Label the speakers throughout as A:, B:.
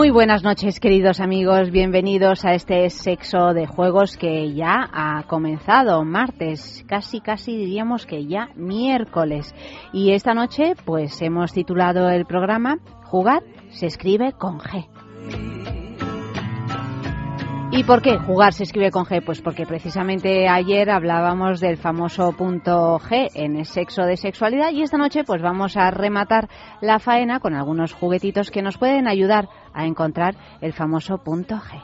A: Muy buenas noches, queridos amigos. Bienvenidos a este sexo de juegos que ya ha comenzado martes, casi casi diríamos que ya miércoles. Y esta noche, pues hemos titulado el programa Jugar se escribe con G. ¿Y por qué jugar se escribe con G? Pues porque precisamente ayer hablábamos del famoso punto G en el sexo de sexualidad y esta noche pues vamos a rematar la faena con algunos juguetitos que nos pueden ayudar a encontrar el famoso punto G.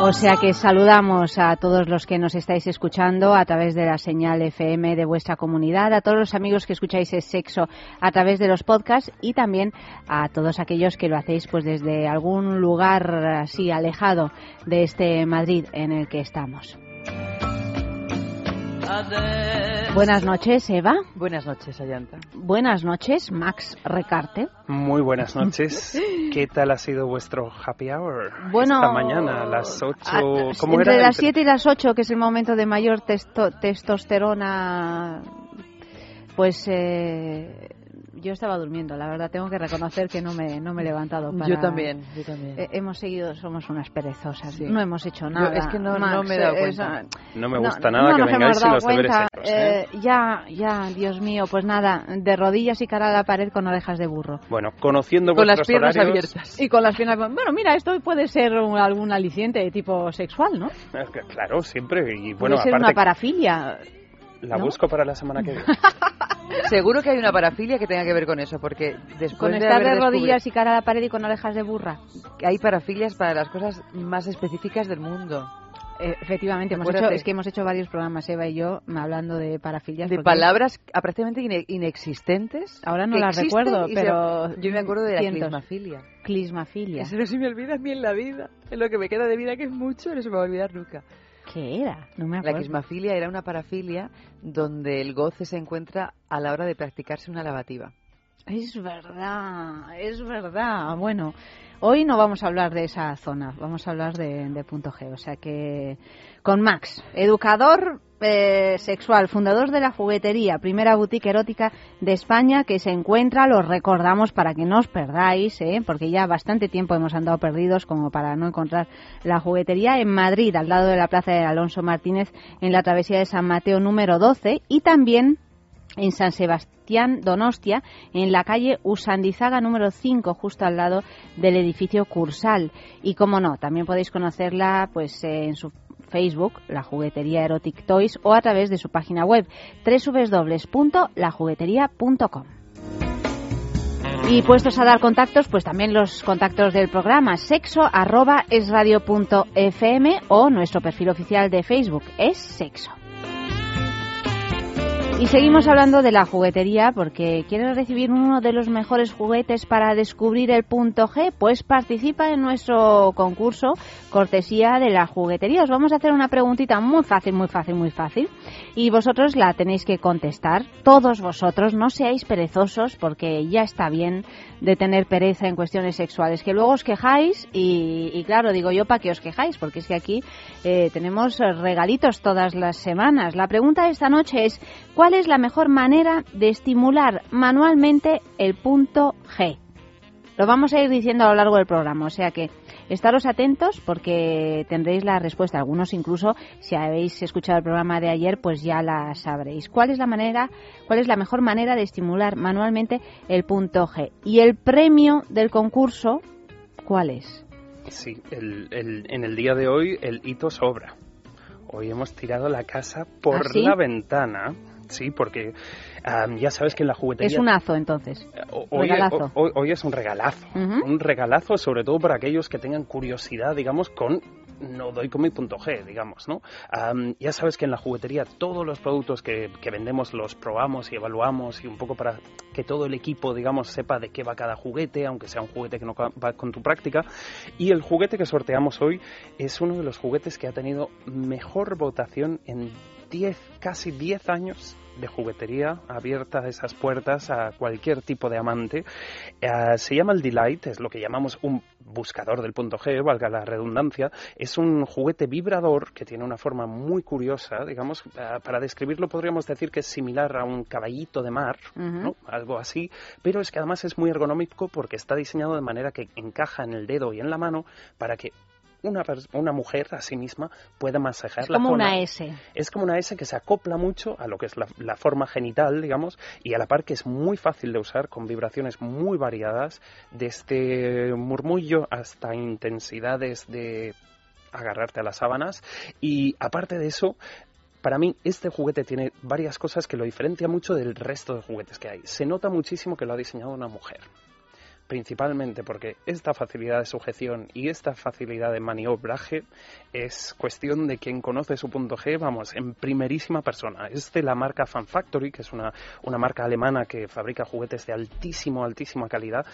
A: O sea que saludamos a todos los que nos estáis escuchando a través de la señal FM de vuestra comunidad, a todos los amigos que escucháis el sexo a través de los podcasts y también a todos aquellos que lo hacéis pues desde algún lugar así alejado de este Madrid en el que estamos. Buenas noches, Eva.
B: Buenas noches, Ayanta.
A: Buenas noches, Max Recarte.
C: Muy buenas noches. ¿Qué tal ha sido vuestro happy hour?
A: Bueno,
C: esta mañana a las 8.
A: ¿Cómo entre las 7 y las 8, que es el momento de mayor testosterona, pues eh, yo estaba durmiendo, la verdad, tengo que reconocer que no me, no me he levantado. Para...
B: Yo también, yo también.
A: Eh, hemos seguido, somos unas perezosas, no hemos hecho nada.
B: es que no, no me he dado cuenta.
C: no me gusta nada que vengáis sin los deberes hechos,
A: ¿eh? Ya, ya, Dios mío, pues nada, de rodillas y cara a la pared con orejas de burro.
C: Bueno, conociendo
B: con las piernas
C: horarios,
B: abiertas.
A: Y con las piernas... Bueno, mira, esto puede ser un, algún aliciente de tipo sexual, ¿no?
C: Claro, siempre. Y bueno,
A: puede ser
C: aparte,
A: una parafilia.
C: La
A: ¿no?
C: busco para la semana que viene.
B: Seguro que hay una parafilia que tenga que ver con eso, porque después
A: Con
B: de
A: estar
B: haber
A: de rodillas y cara a la pared y con orejas de burra.
B: hay parafilias para las cosas más específicas del mundo.
A: Eh, efectivamente, hemos hecho, es que hemos hecho varios programas, Eva y yo, hablando de parafilias.
B: De palabras aparentemente ine- inexistentes.
A: Ahora no las recuerdo,
B: se-
A: pero
B: Yo me acuerdo de la
A: cientos.
B: clismafilia.
A: Clismafilia.
B: Eso no se me olvida a mí en la vida. En lo que me queda de vida, que es mucho, no se me va a olvidar nunca.
A: ¿Qué era? No me
B: La
A: acuerdo.
B: clismafilia era una parafilia donde el goce se encuentra a la hora de practicarse una lavativa.
A: Es verdad, es verdad. Bueno, hoy no vamos a hablar de esa zona, vamos a hablar de, de punto G. O sea que con Max, educador eh, sexual, fundador de la juguetería, primera boutique erótica de España que se encuentra, los recordamos para que no os perdáis, ¿eh? porque ya bastante tiempo hemos andado perdidos como para no encontrar la juguetería en Madrid, al lado de la Plaza de Alonso Martínez, en la travesía de San Mateo número 12 y también en San Sebastián Donostia, en la calle Usandizaga número 5, justo al lado del edificio Cursal. Y como no, también podéis conocerla pues eh, en su Facebook, la juguetería Erotic Toys, o a través de su página web www.lajugueteria.com. Y puestos a dar contactos, pues también los contactos del programa sexo o nuestro perfil oficial de Facebook es sexo. Y seguimos hablando de la juguetería porque ¿quieres recibir uno de los mejores juguetes para descubrir el punto G? Pues participa en nuestro concurso cortesía de la juguetería. Os vamos a hacer una preguntita muy fácil, muy fácil, muy fácil y vosotros la tenéis que contestar. Todos vosotros, no seáis perezosos porque ya está bien de tener pereza en cuestiones sexuales, que luego os quejáis y, y claro, digo yo para que os quejáis porque es que aquí eh, tenemos regalitos todas las semanas. La pregunta de esta noche es ¿cuál es la mejor manera de estimular manualmente el punto G? Lo vamos a ir diciendo a lo largo del programa, o sea que estaros atentos porque tendréis la respuesta. Algunos incluso, si habéis escuchado el programa de ayer, pues ya la sabréis. ¿Cuál es la manera, cuál es la mejor manera de estimular manualmente el punto G? Y el premio del concurso, ¿cuál es?
C: Sí, el, el- en el día de hoy el hito sobra. Hoy hemos tirado la casa por
A: ¿Ah, sí?
C: la ventana. Sí, porque am, ya sabes que en la juguetería...
A: Es un azo, entonces.
C: O- Hoy,
A: regalazo.
C: hoy- hoy es un regalazo.
A: Ujú.
C: Un regalazo, sobre todo para aquellos que tengan curiosidad, digamos, con no doy con mi punto G, digamos, ¿no? ya sabes que en la juguetería todos los productos que, que, vendemos los probamos y evaluamos y un poco para que todo el equipo, digamos, sepa de qué va cada juguete, aunque sea un juguete que no va con tu práctica. Y el juguete que sorteamos hoy es uno de los juguetes que ha tenido mejor votación en 10, casi 10 años de juguetería abierta esas puertas a cualquier tipo de amante. Eh, se llama el Delight, es lo que llamamos un buscador del punto G, valga la redundancia. Es un juguete vibrador que tiene una forma muy curiosa, digamos, eh, para describirlo podríamos decir que es similar a un caballito de mar, algo así, pero es que además es muy ergonómico porque está diseñado de manera que encaja en el dedo y en la mano para que una, una mujer a sí misma puede masajear
A: es como una S.
C: Es como una S que se acopla mucho a lo que es la, forma genital, digamos, y a la par que es muy fácil de usar con vibraciones muy variadas, desde murmullo hasta intensidades de agarrarte a las sábanas. Y aparte de eso, para mí este juguete tiene varias cosas que lo diferencia mucho del resto de juguetes que hay. Se nota muchísimo que lo ha diseñado una mujer principalmente porque esta facilidad de sujeción y esta facilidad de maniobraje es cuestión de quien conoce su punto G, vamos, en primerísima persona. Es de la marca Fan Factory, que es una, una marca alemana que fabrica juguetes de altísimo, altísima calidad,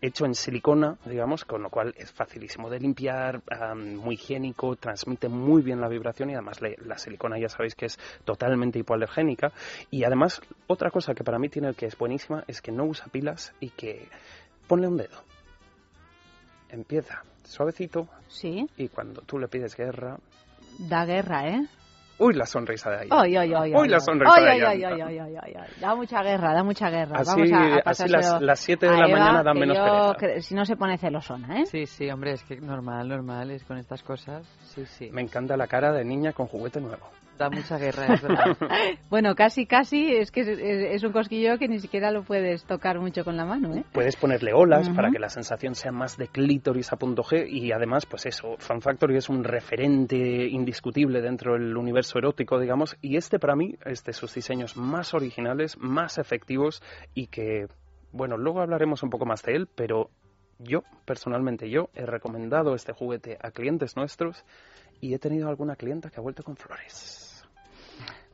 C: hecho en silicona, digamos, con lo cual es facilísimo de limpiar, muy higiénico, transmite muy bien la vibración y además la silicona ya sabéis que es totalmente hipoalergénica. Y además, otra cosa que para mí tiene que es buenísima es que no usa pilas y que ponle un dedo. Empieza suavecito.
A: Sí.
C: Y cuando tú le pides guerra.
A: Da guerra, ¿eh?
C: Uy, la sonrisa de ahí.
A: Uy, uy, uy,
C: uy, la sonrisa de ahí.
A: Da mucha guerra, da mucha guerra.
C: Así, Vamos a, así las, las 7 de la mañana dan menos
A: pereza. si no se pone celosona, ¿eh?
B: Sí, sí, hombre, es que normal, normal, es con estas cosas. Sí, sí.
C: Me encanta la cara de niña con juguete nuevo.
B: Da mucha guerra, es verdad.
A: bueno, casi, casi, es que es, un cosquillo que ni siquiera lo puedes tocar mucho con la mano, ¿eh?
C: Puedes ponerle olas para que la sensación sea más de clítoris a punto G y además, pues eso, Fan Factory es un referente indiscutible dentro del universo erótico, digamos, y este para mí es de sus diseños más originales, más efectivos y que, bueno, luego hablaremos un poco más de él, pero yo, personalmente yo, he recomendado este juguete a clientes nuestros y he tenido alguna clienta que ha vuelto con flores.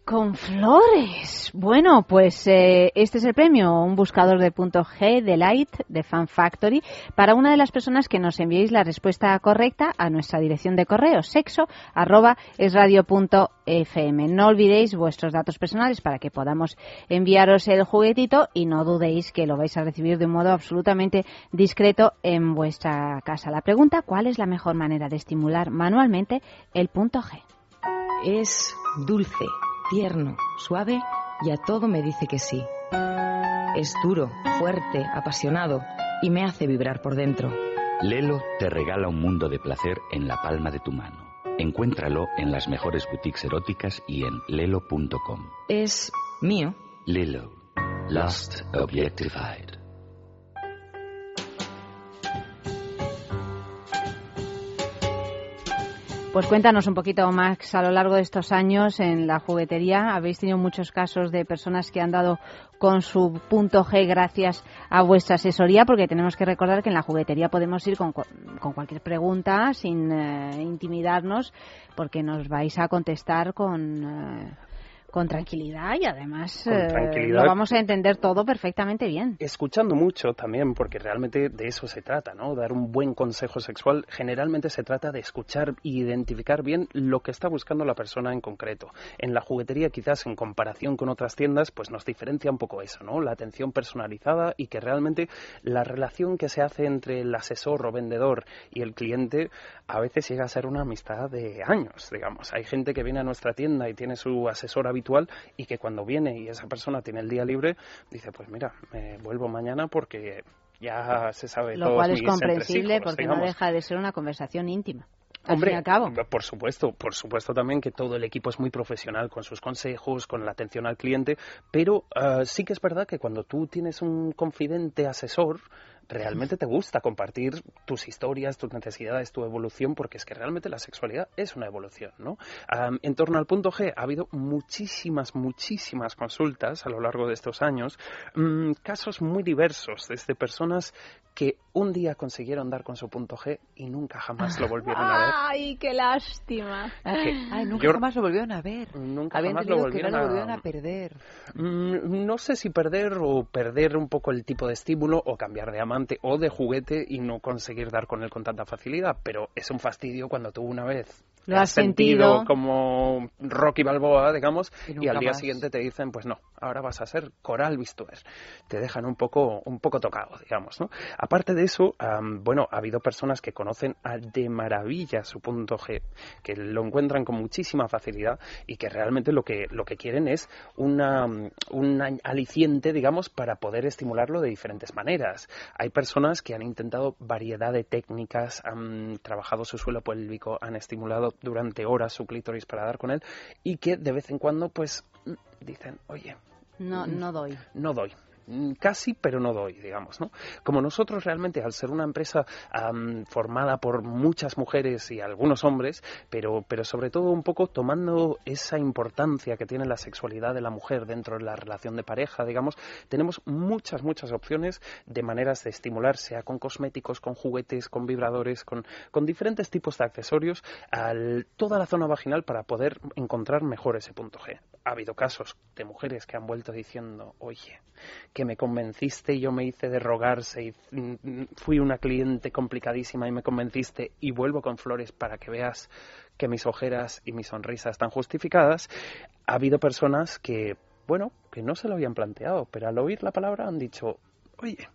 A: Con flores. Bueno, pues eh, este es el premio, un buscador de punto G de Light de Fan Factory para una de las personas que nos enviéis la respuesta correcta a nuestra dirección de correo sexo arroba es. No olvidéis vuestros datos personales para que podamos enviaros el juguetito y no dudéis que lo vais a recibir de un modo absolutamente discreto en vuestra casa. La pregunta, ¿cuál es la mejor manera de estimular manualmente el punto G?
D: Es dulce tierno, suave y a todo me dice que sí. Es duro, fuerte, apasionado y me hace vibrar por dentro.
E: Lelo te regala un mundo de placer en la palma de tu mano. Encuéntralo en las mejores boutiques eróticas y en lelo.com.
D: Es mío.
E: Lelo. Lost Objectified.
A: Pues cuéntanos un poquito, Max, a lo largo de estos años en la juguetería, habéis tenido muchos casos de personas que han dado con su punto G gracias a vuestra asesoría, porque tenemos que recordar que en la juguetería podemos ir con, con cualquier pregunta sin eh, intimidarnos, porque nos vais a contestar con... Eh, con tranquilidad y además eh, lo vamos a entender todo perfectamente bien.
C: Escuchando mucho también, porque realmente de eso se trata, ¿no? Dar un buen consejo sexual. Generalmente se trata de escuchar e identificar bien lo que está buscando la persona en concreto. En la juguetería, quizás en comparación con otras tiendas, pues nos diferencia un poco eso, ¿no? La atención personalizada y que realmente la relación que se hace entre el asesor o vendedor y el cliente a veces llega a ser una amistad de años, digamos. Hay gente que viene a nuestra tienda y tiene su asesor habitual y que cuando viene y esa persona tiene el día libre, dice, pues mira, me vuelvo mañana porque ya se sabe
A: Lo cual es comprensible porque no deja de ser una conversación íntima.
C: Hombre,
A: al cabo.
C: por supuesto, por supuesto también que todo el equipo es muy profesional con sus consejos, con la atención al cliente, pero ah, sí que es verdad que cuando tú tienes un confidente asesor, realmente te gusta compartir tus historias, tus necesidades, tu evolución, porque es que realmente la sexualidad es una evolución, ¿no? en torno al punto G ha habido muchísimas, muchísimas consultas a lo largo de estos años, mm, casos muy diversos, desde personas que un día consiguieron dar con su punto G y nunca jamás lo volvieron a ver.
A: ¡Ay, qué lástima!
B: Ay, nunca jamás lo volvieron a ver.
C: Nunca jamás lo volvieron,
B: a... perder.
C: Mm, no sé si perder o perder un poco el tipo de estímulo o cambiar de o de juguete y no conseguir dar con él con tanta facilidad, pero es un fastidio cuando tú una vez
A: lo has sentido,
C: como Rocky Balboa, digamos, y, al día siguiente te dicen, pues no, ahora vas a ser Coral Bistuer. Te dejan un poco, un poco tocado, digamos, ¿no? Aparte de eso, bueno, ha habido personas que conocen de maravilla su punto G, que lo encuentran con muchísima facilidad y que realmente lo que, lo que quieren es una, un aliciente, digamos, para poder estimularlo de diferentes maneras. Hay personas que han intentado variedad de técnicas, han trabajado su suelo pélvico, han estimulado durante horas su clítoris para dar con él y que de vez en cuando pues dicen, oye,
A: no, no doy.
C: No doy. Mm, casi, pero no doy, digamos, ¿no? Como nosotros realmente, al ser una empresa formada por muchas mujeres y algunos hombres, pero, pero sobre todo un poco tomando esa importancia que tiene la sexualidad de la mujer dentro de la relación de pareja, digamos, tenemos muchas, muchas opciones de maneras de estimular, sea con cosméticos, con juguetes, con vibradores, con, con diferentes tipos de accesorios, a toda la zona vaginal para poder encontrar mejor ese punto G. Ha habido casos de mujeres que han vuelto diciendo, oye, que me convenciste y yo me hice de rogarse y mm, fui una cliente complicadísima y me convenciste y vuelvo con flores para que veas que mis ojeras y mi sonrisa están justificadas, ha habido personas que, bueno, que no se lo habían planteado, pero al oír la palabra han dicho, oye,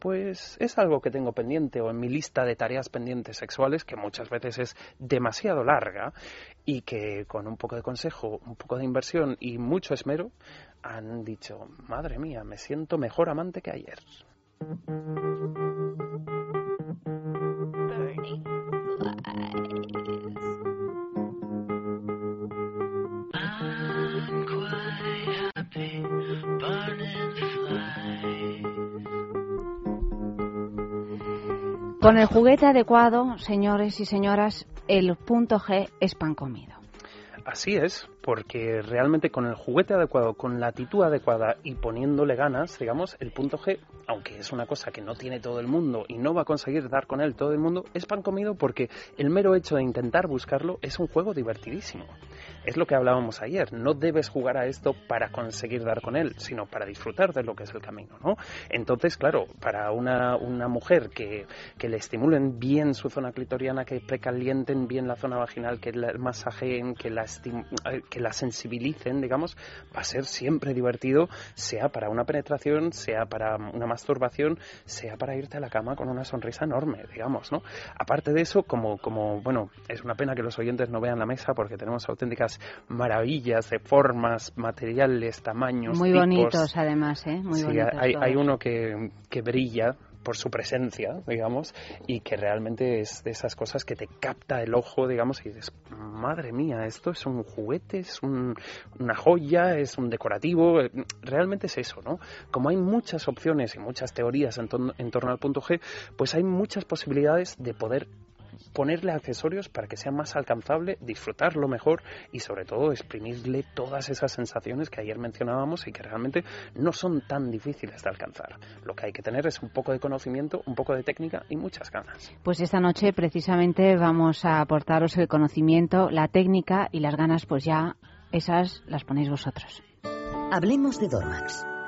C: pues es algo que tengo pendiente o en mi lista de tareas pendientes sexuales, que muchas veces es demasiado larga y que con un poco de consejo, un poco de inversión y mucho esmero han dicho, madre mía, me siento mejor amante que ayer.
A: Con el juguete adecuado, señores y señoras, el punto G es pan comido.
C: Así es, porque realmente con el juguete adecuado, con la actitud adecuada y poniéndole ganas, digamos, el punto G, aunque es una cosa que no tiene todo el mundo y no va a conseguir dar con él todo el mundo, es pan comido porque el mero hecho de intentar buscarlo es un juego divertidísimo. Es lo que hablábamos ayer, no debes jugar a esto para conseguir dar con él, sino para disfrutar de lo que es el camino, ¿no? Entonces, claro, para una, una mujer que, que le estimulen bien su zona clitoriana, que precalienten bien la zona vaginal, que la masajeen, que la, eh, que la sensibilicen, digamos, va a ser siempre divertido, sea para una penetración, sea para una masturbación, sea para irte a la cama con una sonrisa enorme, digamos, ¿no? Aparte de eso, como, como bueno, es una pena que los oyentes no vean la mesa porque tenemos auténticas maravillas de formas, materiales, tamaños.
A: Muy bonitos, además, ¿eh? Muy
C: sí, hay, hay, uno que, que brilla por su presencia, digamos, y que realmente es de esas cosas que te capta el ojo, digamos, y dices, madre mía, esto es un juguete, es una joya, es un decorativo, realmente es eso, ¿no? Como hay muchas opciones y muchas teorías en, en torno al punto G, pues hay muchas posibilidades de poder ponerle accesorios para que sea más alcanzable, disfrutarlo mejor y sobre todo exprimirle todas esas sensaciones que ayer mencionábamos y que realmente no son tan difíciles de alcanzar. Lo que hay que tener es un poco de conocimiento, un poco de técnica y muchas ganas.
A: Pues esta noche precisamente vamos a aportaros el conocimiento, la técnica y las ganas, pues ya esas las ponéis vosotros.
F: Hablemos de Dormax.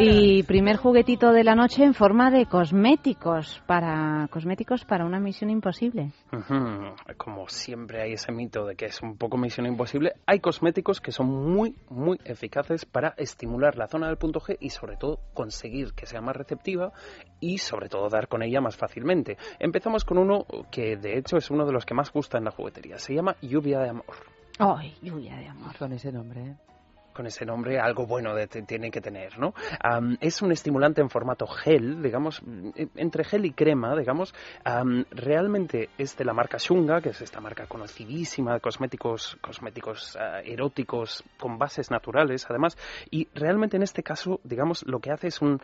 A: Y primer juguetito de la noche en forma de cosméticos para cosméticos para una misión imposible.
C: Como siempre hay ese mito de que es un poco misión imposible, hay cosméticos que son muy, muy eficaces para estimular la zona del punto G y sobre todo conseguir que sea más receptiva y sobre todo dar con ella más fácilmente. Empezamos con uno que de hecho es uno de los que más gusta en la juguetería. Se llama lluvia de amor.
A: Ay, lluvia de amor.
B: Con ese nombre, ¿eh?
C: Con ese nombre algo bueno tiene que tener, ¿no? Es un estimulante en formato gel, digamos, mm, entre gel y crema, digamos. Am, realmente es de la marca Shunga, que es esta marca conocidísima de cosméticos, cosméticos ah, eróticos con bases naturales, además. Y realmente en este caso, digamos, lo que hace es un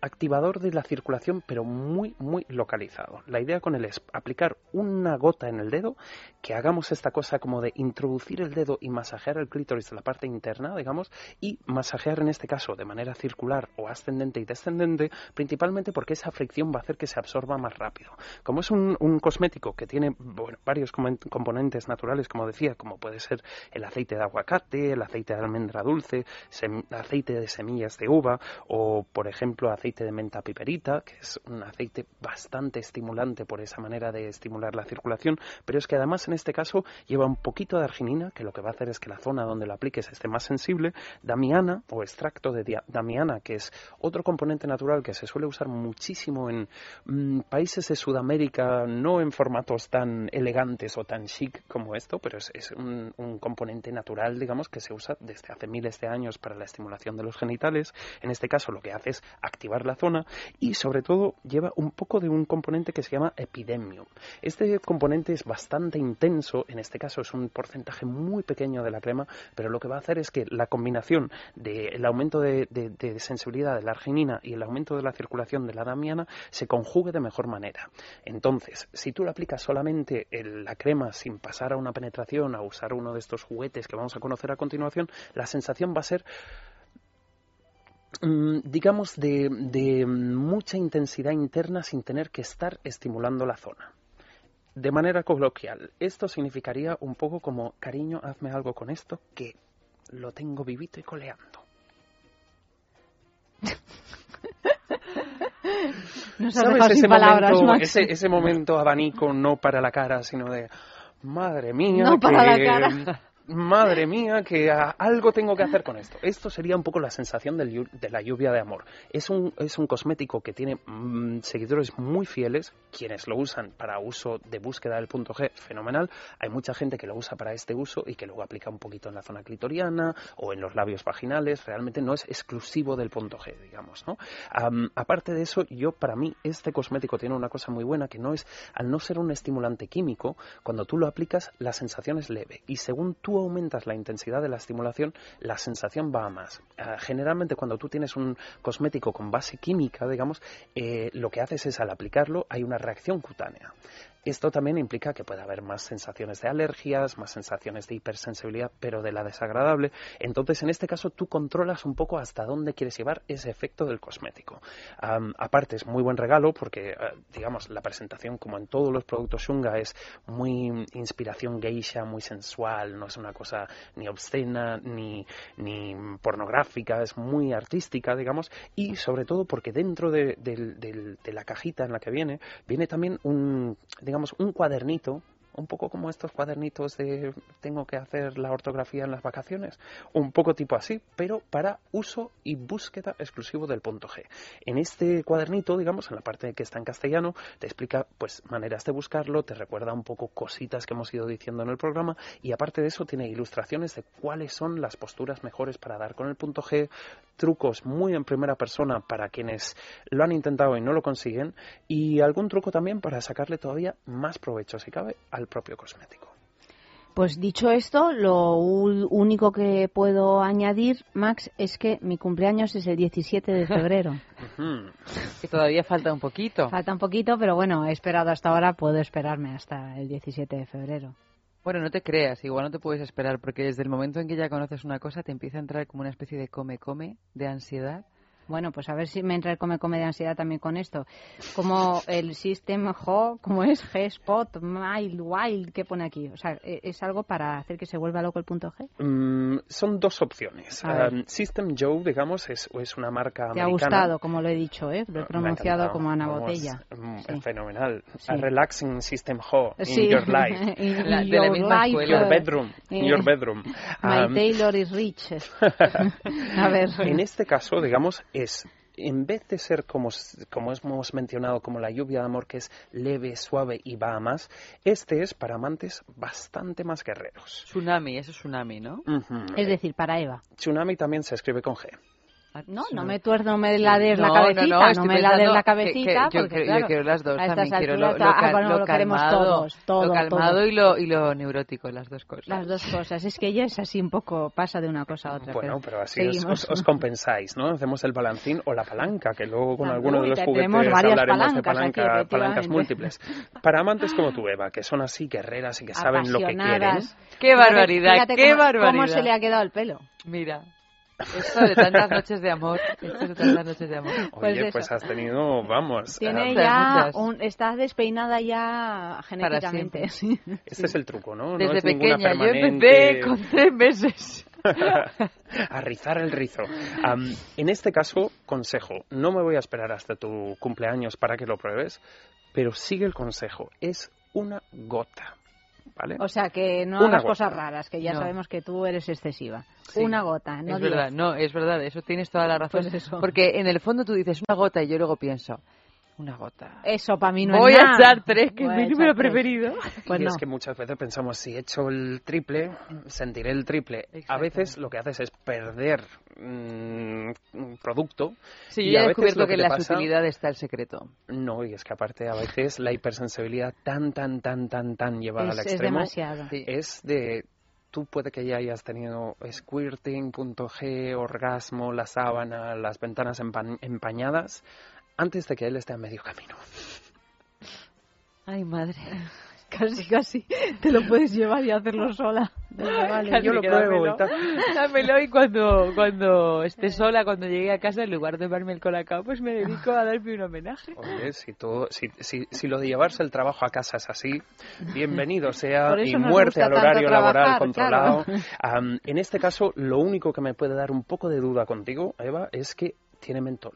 C: activador de la circulación, pero muy, muy localizado. La idea con él es aplicar una gota en el dedo, que hagamos esta cosa como de introducir el dedo y masajear el clítoris de la parte interna, digamos, y masajear en este caso de manera circular o ascendente y descendente, principalmente porque esa fricción va a hacer que se absorba más rápido. Como es un, un cosmético que tiene bueno, varios componentes naturales, como decía, como puede ser el aceite de aguacate, el aceite de almendra dulce, aceite de semillas de uva o, por ejemplo, aceite de menta piperita, que es un aceite bastante estimulante por esa manera de estimular la circulación, pero es que además en este caso lleva un poquito de arginina, que lo que va a hacer es que la zona donde lo apliques esté más sensible, damiana o extracto de damiana, que es otro componente natural que se suele usar muchísimo en mm, países de Sudamérica, no en formatos tan elegantes o tan chic como esto, pero es, un componente natural, digamos, que se usa desde hace miles de años para la estimulación de los genitales. En este caso lo que hace es activar la zona y sobre todo lleva un poco de un componente que se llama epidemio. Este componente es bastante intenso, en este caso es un porcentaje muy pequeño de la crema, pero lo que va a hacer es que la combinación del aumento de, sensibilidad de la arginina y el aumento de la circulación de la damiana se conjugue de mejor manera. Entonces, si tú le aplicas solamente el- la crema sin pasar a una penetración, a usar uno de estos juguetes que vamos a conocer a continuación, la sensación va a ser mm, digamos, de mucha intensidad interna sin tener que estar estimulando la zona. De manera coloquial, esto significaría un poco como, cariño, hazme algo con esto, que lo tengo vivito y coleando.
A: Nos has
C: ¿Sabes ese
A: palabras,
C: momento, ese, ese momento abanico no para la cara, sino de madre mía,
A: No para
C: que-
A: la cara.
C: Madre mía, que algo tengo que hacer con esto. Esto sería un poco la sensación del de la lluvia de amor. Es un, es un cosmético que tiene mm, seguidores muy fieles, quienes lo usan para uso de búsqueda del punto G, fenomenal. Hay mucha gente que lo usa para este uso y que luego aplica un poquito en la zona clitoriana o en los labios vaginales. Realmente no es exclusivo del punto G, digamos, ¿no? Aparte de eso, yo para mí este cosmético tiene una cosa muy buena que no es, al no ser un estimulante químico, cuando tú lo aplicas la sensación es leve y según tú aumentas la intensidad de la estimulación, la sensación va a más. Ah, generalmente cuando tú tienes un cosmético con base química, digamos, eh, lo que haces es al aplicarlo hay una reacción cutánea. Esto también implica que puede haber más sensaciones de alergias, más sensaciones de hipersensibilidad, pero de la desagradable. Entonces, en este caso, tú controlas un poco hasta dónde quieres llevar ese efecto del cosmético. Aparte, es muy buen regalo porque, eh, digamos, la presentación, como en todos los productos Shunga, es muy inspiración geisha, muy sensual, no es una cosa ni obscena ni, ni pornográfica, es muy artística, digamos, y sobre todo porque dentro de, la cajita en la que viene, viene también un, un cuadernito un poco como estos cuadernitos de tengo que hacer la ortografía en las vacaciones, un poco tipo así, pero para uso y búsqueda exclusivo del punto G. En este cuadernito, digamos, en la parte que está en castellano, te explica pues maneras de buscarlo, te recuerda un poco cositas que hemos ido diciendo en el programa y aparte de eso tiene ilustraciones de cuáles son las posturas mejores para dar con el punto G, trucos muy en primera persona para quienes lo han intentado y no lo consiguen y algún truco también para sacarle todavía más provecho, si cabe, al propio cosmético.
A: Pues dicho esto, lo único que puedo añadir, Max, es que mi cumpleaños es el 17 de febrero.
B: Que todavía falta un poquito.
A: Falta un poquito, pero bueno, he esperado hasta ahora, puedo esperarme hasta el 17 de febrero.
B: Bueno, no te creas, igual no te puedes esperar, porque desde el momento en que ya conoces una cosa te empieza a entrar como una especie de come-come, de ansiedad.
A: Bueno, pues a ver si me entra el come-come de ansiedad también con esto. Como el System Ho, como es G-Spot, Mild, Wild, ¿qué pone aquí? O sea, e- es algo para hacer que se vuelva loco el punto G.
C: Mm, son dos opciones. Um, System Joe, digamos, es, es una marca
A: Te ha
C: americana.
A: gustado, como lo he dicho, ¿eh? Lo he
C: ha
A: pronunciado como Ana Botella.
C: mm,
A: Sí.
C: Fenomenal.
A: Sí.
C: A relaxing system ho in
A: Sí.
C: your life.
A: In
B: La- de la
A: your
B: misma
A: life.
C: Your
A: eh,
C: bedroom. In
A: eh,
C: your bedroom.
A: My
C: Um,
A: Taylor is rich. a ver.
C: en este caso, digamos, es en vez de ser como, como hemos mencionado, como la lluvia de amor, que es leve, suave y va a más, este es para amantes bastante más guerreros.
B: Tsunami, eso es tsunami, ¿no?
A: Es decir, para Eva.
C: Tsunami también se escribe con G.
A: No, no me tuerzo, no me la des la cabecita,
B: no,
A: no,
B: no, estoy
A: me la des
B: pensando
A: la cabecita,
B: que yo
A: porque
B: creo- yo
A: claro,
B: quiero las dos también, quiero lo-
A: ah, bueno,
B: lo
A: lo queremos
B: calmado,
A: todos, todo,
B: lo calmado
A: todo.
B: y lo, y lo neurótico, las dos cosas.
A: Las dos cosas, es que ella es así un poco, pasa de una cosa a otra.
C: Bueno, pero así os,
A: seguimos.
C: os- os compensáis, ¿no? Hacemos el balancín o la palanca, que luego con
A: Ah,
C: alguno de los
A: te-
C: juguetes
A: tenemos varias
C: hablaremos de
A: aquí,
C: palanca- palancas múltiples. Para amantes como tú, Eva, que son así guerreras y que saben lo que quieren.
B: ¡Qué barbaridad! ¡Qué
A: cómo-
B: barbaridad!
A: ¿Cómo se le ha quedado el pelo?
B: Mira, esto de tantas noches de amor, esto de tantas noches de amor.
A: Pues
C: Oye,
A: eso.
C: pues has tenido, vamos.
A: Tiene
C: ah,
A: ya, un, está despeinada ya genéticamente. sí.
C: Este es el truco, ¿no? No
B: Desde
C: es ninguna
B: pequeña, yo empecé con tres meses.
C: a rizar el rizo. En este caso, consejo, no me voy a esperar hasta tu cumpleaños para que lo pruebes, pero sigue el consejo, es una gota, ¿vale?
A: O sea, que no
C: Una
A: hagas
C: gota.
A: cosas raras, que ya
B: No.
A: sabemos que tú eres excesiva.
B: Sí,
A: Una gota, no
B: es
A: diez.
B: verdad, no, es verdad, eso tienes toda la razón.
A: Pues eso.
B: Porque en el fondo tú dices una gota y yo luego pienso, una gota.
A: Eso para mí no
B: Voy
A: es
B: a
A: nada.
B: echar tres, que es
A: Voy a
B: mi número
A: tres.
B: preferido.
A: Pues
C: y
A: no.
C: es que muchas veces pensamos, si he hecho el triple, sentiré el triple. A veces lo que haces es perder mm, un producto.
B: Sí,
C: y
B: yo ya
C: a
B: he
C: veces
B: descubierto
C: lo
B: que en la
C: pasa-
B: sutilidad está el secreto.
C: No, y es que aparte a veces la hipersensibilidad tan, tan, tan, tan, tan llevada
A: Es,
C: al
A: es
C: extremo
A: demasiado.
B: Sí.
C: es de tú puede que ya hayas tenido squirting, punto G, orgasmo, la sábana, las ventanas empa- empañadas, antes de que él esté a medio camino.
B: Ay, madre.
A: Casi, casi. Te lo puedes llevar y hacerlo sola. Venga, vale.
B: Casi
C: yo lo
B: que
C: pruebo
B: dámelo.
C: y tal.
B: Dámelo y cuando, cuando esté sola, cuando llegue a casa, en lugar de darme el colacao, pues me dedico a darme un homenaje.
C: Oye, si, todo, si, si, si lo de llevarse el trabajo a casa es así, bienvenido sea y muerte al horario laboral controlado. Am, en este caso, lo único que me puede dar un poco de duda contigo, Eva, es que tiene mentol.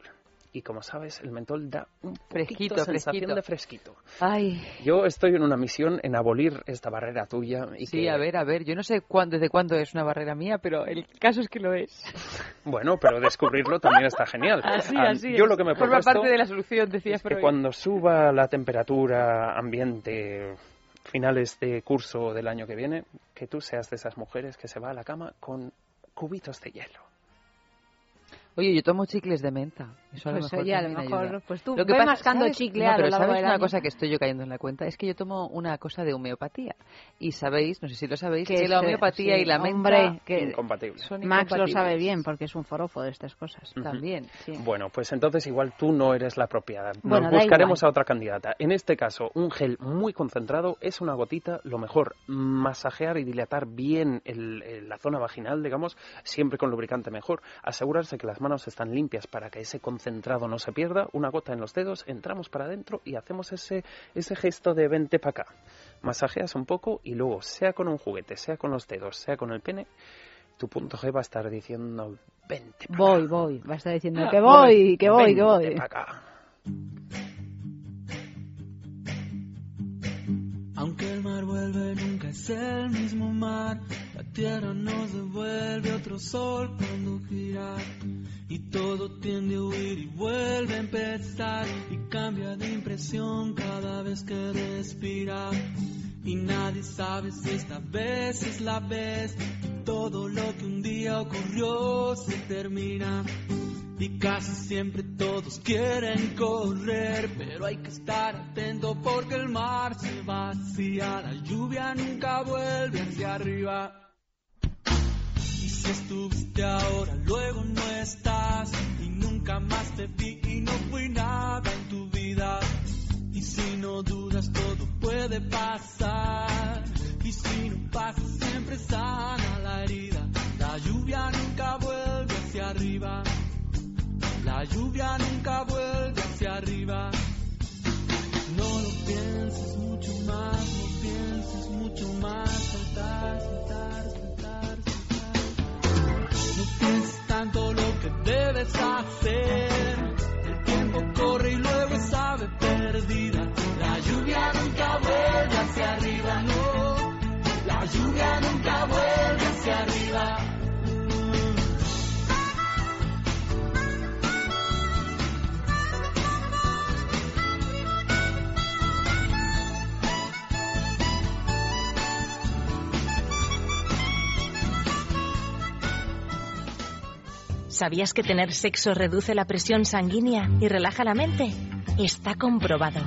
C: Y como sabes, el mentol da un
B: Fresquito,
C: sensación
B: fresquito.
C: de fresquito.
B: Ay,
C: Yo estoy en una misión en abolir esta barrera tuya y
B: sí,
C: que,
B: a ver, a ver. Yo no sé cuándo, desde cuándo es una barrera mía, pero el caso es que lo es.
C: bueno, pero descubrirlo también está genial.
B: Así,
C: Am,
B: así.
C: Yo
B: es.
C: lo que me
B: Forma parte de la solución, decía
C: es que
B: Freud.
C: cuando suba la temperatura ambiente finales de curso del año que viene, que tú seas de esas mujeres que se va a la cama con cubitos de hielo.
B: Oye, yo tomo chicles de menta. Eso a lo
A: Pues
B: mejor
A: oye, a lo
B: también
A: mejor,
B: ayuda.
A: pues tú
B: Lo que
A: ve
B: pasa-
A: mascando
B: ¿sabes?
A: chicle
B: No,
A: a lo
B: pero
A: largo
B: ¿sabes
A: del
B: una
A: año?
B: cosa que estoy yo cayendo en la cuenta? Es que yo tomo una cosa de homeopatía. Y sabéis, no sé si lo sabéis,
A: Que
B: que, la
A: es,
B: homeopatía
A: sí,
B: y la menta
A: que
C: Incompatible.
B: son
A: Max lo sabe bien porque es un forofo de estas cosas.
B: También.
A: Sí.
C: Bueno, pues entonces igual tú no eres la apropiada. Nos
A: Bueno,
C: buscaremos a otra candidata. En este caso, un gel muy concentrado es una gotita. Lo mejor, masajear y dilatar bien el- el- la zona vaginal, digamos, siempre con lubricante mejor. Asegurarse que las manos están limpias para que ese concentrado no se pierda. Una gota en los dedos, entramos para adentro y hacemos ese, ese gesto de vente para acá. Masajeas un poco y luego, sea con un juguete, sea con los dedos, sea con el pene, tu punto G va a estar diciendo vente para
A: Voy,
C: acá.
A: voy. Va a estar diciendo que voy, que voy, que voy.
C: Vente pa' acá.
G: Aunque el mar vuelve, nunca es el mismo mar. La tierra nos devuelve otro sol cuando gira. Y todo tiende a huir y vuelve a empezar. Y cambia de impresión cada vez que respira. Y nadie sabe si esta vez es la vez. Todo lo que un día ocurrió se termina. Y casi siempre todos quieren correr, pero hay que estar atento porque el mar se vacía, la lluvia nunca vuelve hacia arriba. Y si estuviste ahora, luego no estás, y nunca más te vi y no fui nada en tu vida. Y si no dudas, todo puede pasar. Y si no pasa, siempre sana la herida. La lluvia nunca vuelve hacia arriba. La lluvia nunca vuelve hacia arriba. No lo pienses mucho más, no pienses mucho más. Saltar, saltar, saltar, saltar. No pienses tanto lo que debes hacer. El tiempo corre y luego es ave perdida. La lluvia nunca vuelve hacia arriba, no. La lluvia nunca vuelve hacia arriba.
H: ¿Sabías que tener sexo reduce la presión sanguínea y relaja la mente? Está comprobado.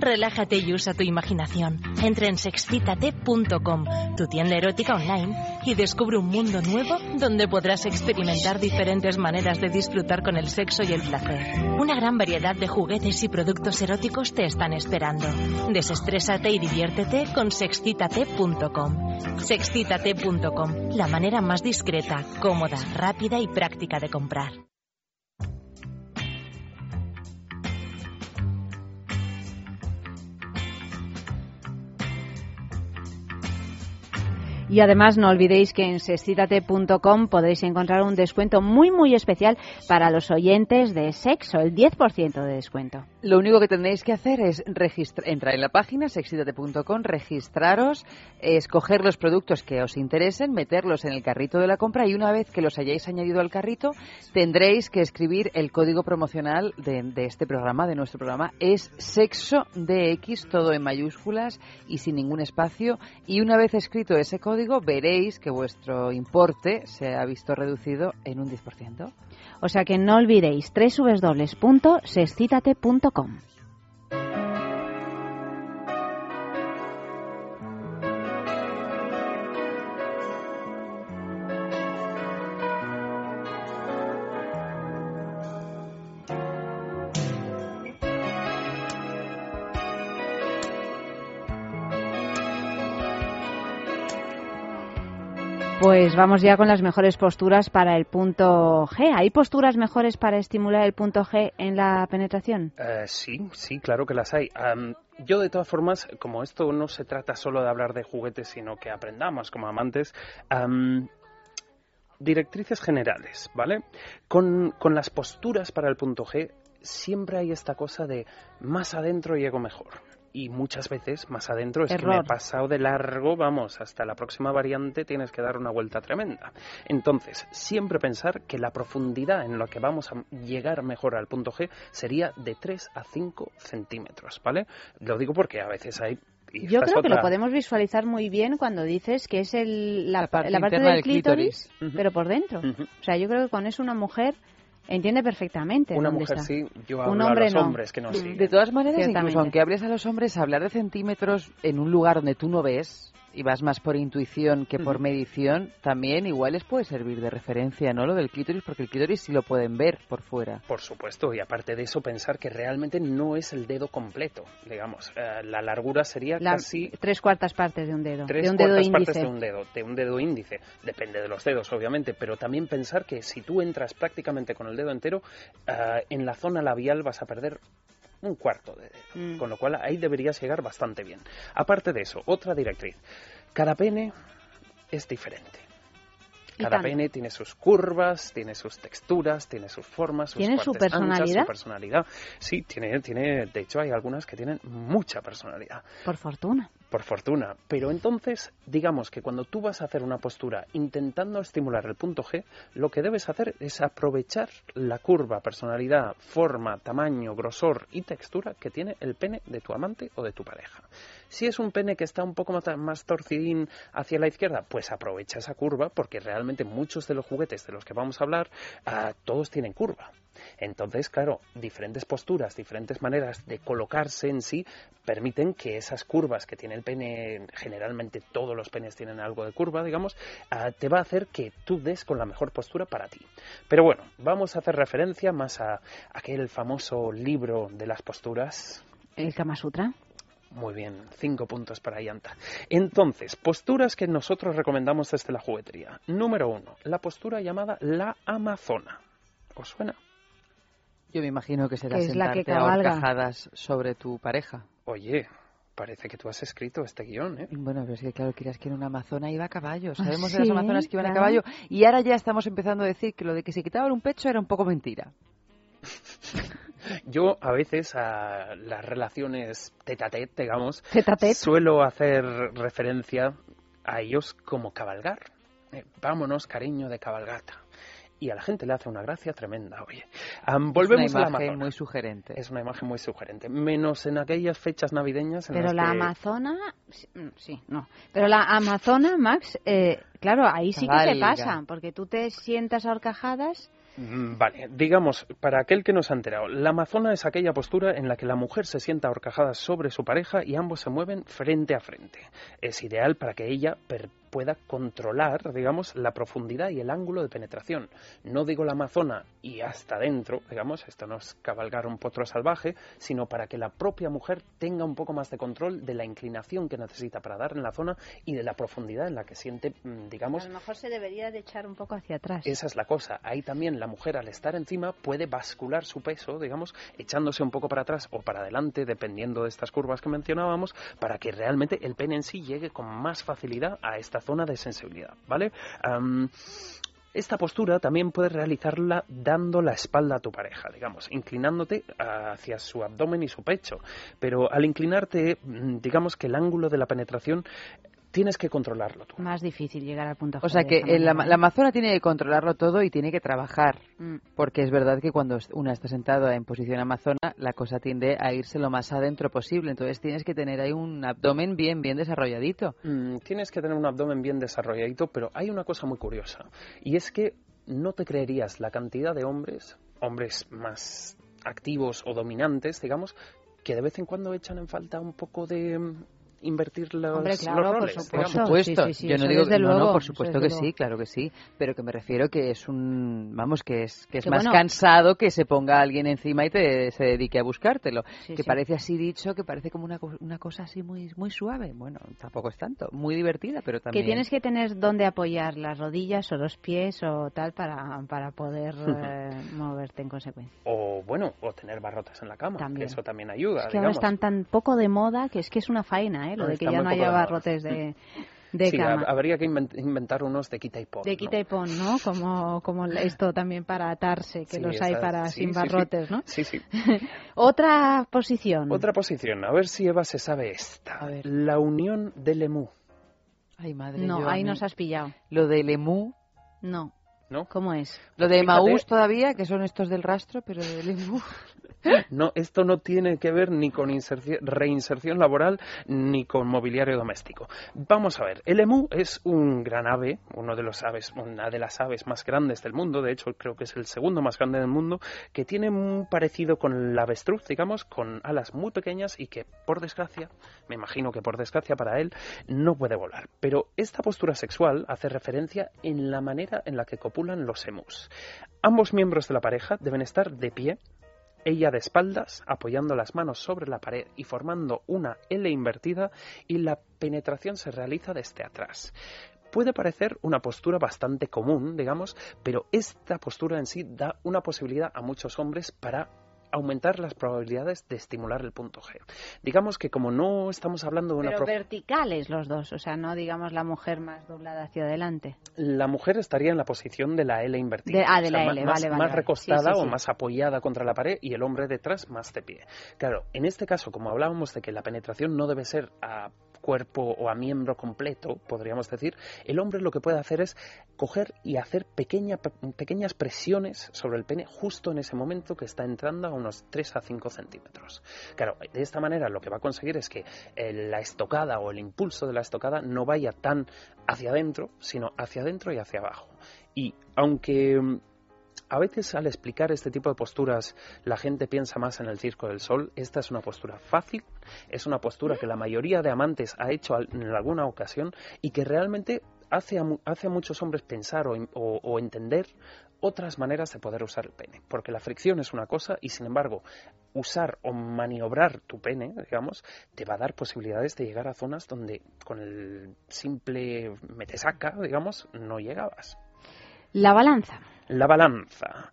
H: Relájate y usa tu imaginación. Entra en sexcitate.com, tu tienda erótica online, y descubre un mundo nuevo donde podrás experimentar diferentes maneras de disfrutar con el sexo y el placer. Una gran variedad de juguetes y productos eróticos te están esperando. Desestrésate y diviértete con sexcitate.com. Sexcitate.com, la manera más discreta, cómoda, rápida y práctica de comprar.
A: Y además no olvidéis que en sexcitate.com podréis encontrar un descuento muy muy especial para los oyentes de sexo, el 10% de descuento.
B: Lo único que tendréis que hacer es entrar en la página sexitate.com, registraros, escoger los productos que os interesen, meterlos en el carrito de la compra y una vez que los hayáis añadido al carrito tendréis que escribir el código promocional de, de este programa, de nuestro programa. Es sexo DX, todo en mayúsculas y sin ningún espacio. Y una vez escrito ese código veréis que vuestro importe se ha visto reducido en un 10%.
A: O sea que no olvidéis www.sexcitate.com. gmail.com. Pues vamos ya con las mejores posturas para el punto G. ¿Hay posturas mejores para estimular el punto G en la penetración?
C: Eh, sí, sí, claro que las hay. Yo, de todas formas, como esto no se trata solo de hablar de juguetes, sino que aprendamos como amantes, am, directrices generales, ¿vale? Con, con las posturas para el punto G, siempre hay esta cosa de más adentro llego mejor. Y muchas veces más adentro es que me he pasado de largo, vamos, hasta la próxima variante tienes que dar una vuelta tremenda. Entonces, siempre pensar que la profundidad en la que vamos a llegar mejor al punto G sería de 3 a 5 centímetros, ¿vale? Lo digo porque a veces hay...
A: Yo creo que lo podemos visualizar muy bien cuando dices que es el, la,
B: La parte
A: la parte
B: interna
A: del
B: del clítoris.
A: clítoris, pero por dentro. O sea, yo creo que con eso una mujer entiende perfectamente
C: Una
A: dónde
C: mujer
A: está.
C: sí, yo
A: Un
C: hablo
A: hombre
C: a los
A: no.
C: hombres que nos siguen.
B: De todas maneras, incluso aunque hables a los hombres, hablar de centímetros en un lugar donde tú no ves y vas más por intuición que por medición, también igual les puede servir de referencia, ¿no? Lo del clítoris, porque el clítoris sí lo pueden ver por fuera.
C: Por supuesto, y aparte de eso, pensar que realmente no es el dedo completo, digamos. Eh, la largura sería
A: La-
C: casi
A: tres cuartas partes de un dedo.
C: tres
A: de un dedo
C: cuartas partes
A: índice.
C: de un dedo, de un dedo índice. Depende de los dedos, obviamente, pero también pensar que si tú entras prácticamente con el dedo entero, eh, en la zona labial vas a perder un cuarto de dedo.
A: Mm.
C: Con lo cual ahí deberías llegar bastante bien. Aparte de eso, otra directriz. Cada pene es diferente. Cada pene tiene sus curvas, tiene sus texturas, tiene sus formas, sus
A: ¿Tiene su
C: anchas,
A: personalidad?
C: su personalidad. Sí, tiene, tiene, de hecho hay algunas que tienen mucha personalidad.
A: Por fortuna.
C: Por fortuna. Pero entonces, digamos que cuando tú vas a hacer una postura intentando estimular el punto G, lo que debes hacer es aprovechar la curva, personalidad, forma, tamaño, grosor y textura que tiene el pene de tu amante o de tu pareja. Si es un pene que está un poco más, torcidín hacia la izquierda, pues aprovecha esa curva porque realmente muchos de los juguetes de los que vamos a hablar, ah, todos tienen curva. Entonces, claro, diferentes posturas, diferentes maneras de colocarse en sí permiten que esas curvas que tiene el pene, generalmente todos los penes tienen algo de curva, digamos, ah, te va a hacer que tú des con la mejor postura para ti. Pero bueno, vamos a hacer referencia más a aquel famoso libro de las posturas.
A: ¿El Kama Sutra?
C: Muy bien, cinco puntos para Yanta. Entonces, posturas que nosotros recomendamos desde la juguetería. Número uno, la postura llamada la Amazona. ¿Os suena?
B: Yo me imagino que será
A: Que es la
B: sentarte
A: que
B: a horcajadas sobre tu pareja.
C: Oye, parece que tú has escrito este guion, ¿eh?
B: Bueno, pero es que claro, quieras que en una amazona iba a caballo. Sabemos de
A: sí,
B: las amazonas que iban a caballo. Y ahora ya estamos empezando a decir que lo de que se quitaban un pecho era un poco mentira.
C: Yo a veces a las relaciones tete a tete, digamos,
A: Tete a tete.
C: suelo hacer referencia a ellos como cabalgar. Eh, vámonos, cariño de cabalgata. Y a la gente le hace una gracia tremenda, oye. Am, volvemos
B: es una
C: a la
B: imagen
C: Amazona.
B: muy sugerente.
C: Es una imagen muy sugerente, menos en aquellas fechas navideñas en
A: Pero
C: las
A: la
C: que...
A: Amazona, sí, mm, sí, no. Pero la Amazona, Max, eh, claro, ahí sí que se
B: Cabalga.
A: pasa, porque tú te sientas a horcajadas.
C: Mm, Vale, digamos, para aquel que no se ha enterado, la amazona es aquella postura en la que la mujer se sienta ahorcajada sobre su pareja y ambos se mueven frente a frente. Es ideal para que ella per- pueda controlar, digamos, la profundidad y el ángulo de penetración. No digo la amazona y hasta dentro, digamos, esto no es cabalgar un potro salvaje, sino para que la propia mujer tenga un poco más de control de la inclinación que necesita para dar en la zona y de la profundidad en la que siente, mm, digamos,
A: A lo mejor se debería de echar un poco hacia atrás.
C: esa es la cosa. Ahí también la mujer al estar encima puede bascular su peso, digamos, echándose un poco para atrás o para adelante, dependiendo de estas curvas que mencionábamos, para que realmente el pene en sí llegue con más facilidad a esta zona de sensibilidad, ¿vale? Esta postura también puedes realizarla dando la espalda a tu pareja, digamos, inclinándote hacia su abdomen y su pecho. Pero al inclinarte, mm, digamos que el ángulo de la penetración tienes que controlarlo tú.
A: Más difícil llegar al punto
B: O sea que la, la amazona tiene que controlarlo todo y tiene que trabajar.
A: Mm.
B: Porque es verdad que cuando una está sentada en posición amazona, la cosa tiende a irse lo más adentro posible. Entonces tienes que tener ahí un abdomen bien, bien desarrolladito.
C: Mm, tienes que tener un abdomen bien desarrolladito, pero hay una cosa muy curiosa. Y es que no te creerías la cantidad de hombres, hombres más activos o dominantes, digamos, que de vez en cuando echan en falta un poco de invertir los,
A: Hombre,
C: los
A: claro, por
C: roles.
A: supuesto.
B: Por supuesto,
A: sí, sí, sí,
B: yo no
A: eso
B: digo
A: desde
B: que no, no, por supuesto
A: desde
B: que sí, claro que sí, pero que me refiero que es un, vamos, que es que es
A: Que
B: más
A: bueno.
B: cansado que se ponga alguien encima y te se dedique a buscártelo,
A: Sí,
B: que
A: sí.
B: parece así dicho, que parece como una, co- una cosa así muy muy suave, bueno, tampoco es tanto, muy divertida, pero también
A: Que tienes que tener dónde apoyar las rodillas o los pies o tal para, para poder eh, moverte en consecuencia.
C: O bueno, o tener barrotas en la cama,
A: También.
C: que eso también ayuda.
A: Es que ahora
C: digamos.
A: están tan poco de moda que es que es una faena, ¿eh? Lo
C: Ah,
A: de que ya no haya
C: de
A: barrotes de, de
C: sí,
A: cama.
C: hab- habría que inven- inventar unos de quita y pon.
A: De
C: ¿no?
A: quita y pon, ¿no? Como, como esto también para atarse, que
C: Sí,
A: los hay para
C: sí,
A: sin
C: sí, sí.
A: barrotes, ¿no?
C: Sí, sí.
A: Otra posición.
C: Otra posición, a ver si Eva se sabe esta.
B: A ver.
C: La unión del emú,
B: Ay, madre,
A: No,
B: yo
A: ahí nos has pillado.
B: Lo del emú,
A: No.
C: ¿no?
A: ¿Cómo es?
B: lo de. Maús todavía, que son estos del rastro, pero del emú.
C: No, esto no tiene que ver ni con inserci- reinserción laboral ni con mobiliario doméstico. Vamos a ver, el emú es un gran ave, uno de los aves, una de las aves más grandes del mundo, de hecho creo que es el segundo más grande del mundo, que tiene un parecido con el avestruz, digamos, con alas muy pequeñas y que por desgracia, me imagino que por desgracia para él, no puede volar. Pero esta postura sexual hace referencia en la manera en la que copulan los emus. Ambos miembros de la pareja deben estar de pie ella de espaldas, apoyando las manos sobre la pared y formando una L invertida y la penetración se realiza desde atrás. Puede parecer una postura bastante común, digamos, pero esta postura en sí da una posibilidad a muchos hombres para aumentar las probabilidades de estimular el punto G. Digamos que como no estamos hablando de una
A: Pero verticales los dos, o sea, no digamos la mujer más doblada hacia adelante.
C: la mujer estaría en la posición de la L invertida.
A: De- ah, de la L,
C: más,
A: vale, vale,
C: más
A: vale.
C: recostada
A: Sí, sí,
C: o más apoyada contra la pared y el hombre detrás más de pie. Claro, en este caso, como hablábamos de que la penetración no debe ser a cuerpo o a miembro completo, podríamos decir, el hombre lo que puede hacer es coger y hacer pequeña, pequeñas presiones sobre el pene justo en ese momento que está entrando a unos 3 a 5 centímetros. Claro, de esta manera lo que va a conseguir es que eh, la estocada o el impulso de la estocada no vaya tan hacia adentro, sino hacia adentro y hacia abajo. Y aunque mm, a veces al explicar este tipo de posturas la gente piensa más en el circo del sol. Esta es una postura fácil, es una postura que la mayoría de amantes ha hecho en alguna ocasión y que realmente hace a, hace a muchos hombres pensar o, entender otras maneras de poder usar el pene. Porque la fricción es una cosa y sin embargo usar o maniobrar tu pene, digamos, te va a dar posibilidades de llegar a zonas donde con el simple metesaca, digamos, no llegabas.
A: La balanza.
C: La balanza.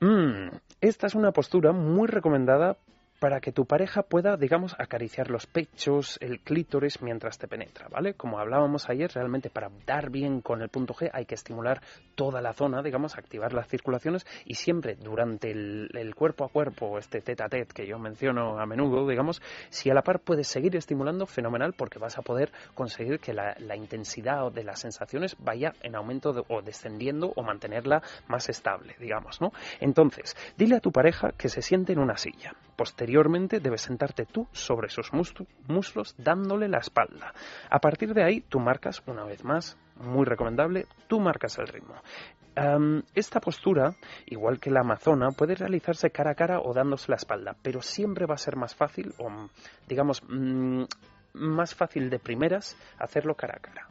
C: Mm, esta es una postura muy recomendada para que tu pareja pueda, digamos, acariciar los pechos, el clítoris mientras te penetra, ¿vale? Como hablábamos ayer, realmente para dar bien con el punto G hay que estimular toda la zona, digamos, activar las circulaciones y siempre durante el, cuerpo a cuerpo, este tete a tete que yo menciono a menudo, digamos, si a la par puedes seguir estimulando, fenomenal, porque vas a poder conseguir que la, intensidad de las sensaciones vaya en aumento o descendiendo o mantenerla más estable, digamos, ¿no? Entonces, dile a tu pareja que se siente en una silla. Posteriormente debes sentarte tú sobre sus muslos dándole la espalda. A partir de ahí tú marcas, una vez más, muy recomendable, tú marcas el ritmo. esta postura, igual que la amazona, puede realizarse cara a cara o dándose la espalda, pero siempre va a ser más fácil o, digamos, mm, más fácil de primeras hacerlo cara a cara.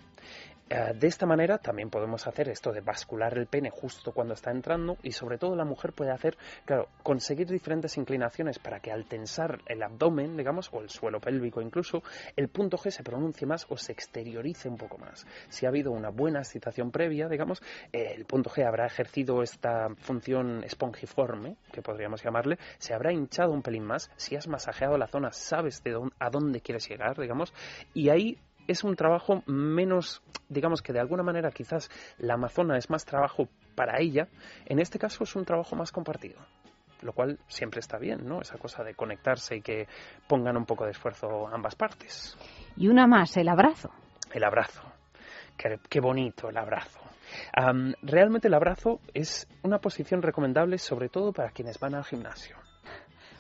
C: Eh, de esta manera también podemos hacer esto de bascular el pene justo cuando está entrando y sobre todo la mujer puede hacer, claro, conseguir diferentes inclinaciones para que al tensar el abdomen, digamos, o el suelo pélvico incluso, el punto G se pronuncie más o se exteriorice un poco más. Si ha habido una buena excitación previa, digamos, el punto G habrá ejercido esta función espongiforme, que podríamos llamarle, se habrá hinchado un pelín más, si has masajeado la zona sabes de dónde, a dónde quieres llegar, digamos, y ahí es un trabajo menos, digamos que de alguna manera quizás la Amazona es más trabajo para ella, en este caso es un trabajo más compartido lo cual siempre está bien, ¿no? Esa cosa de conectarse y que pongan un poco de esfuerzo ambas partes.
A: Y una más, el abrazo.
C: El abrazo. Qué, bonito el abrazo. realmente el abrazo es una posición recomendable sobre todo para quienes van al gimnasio.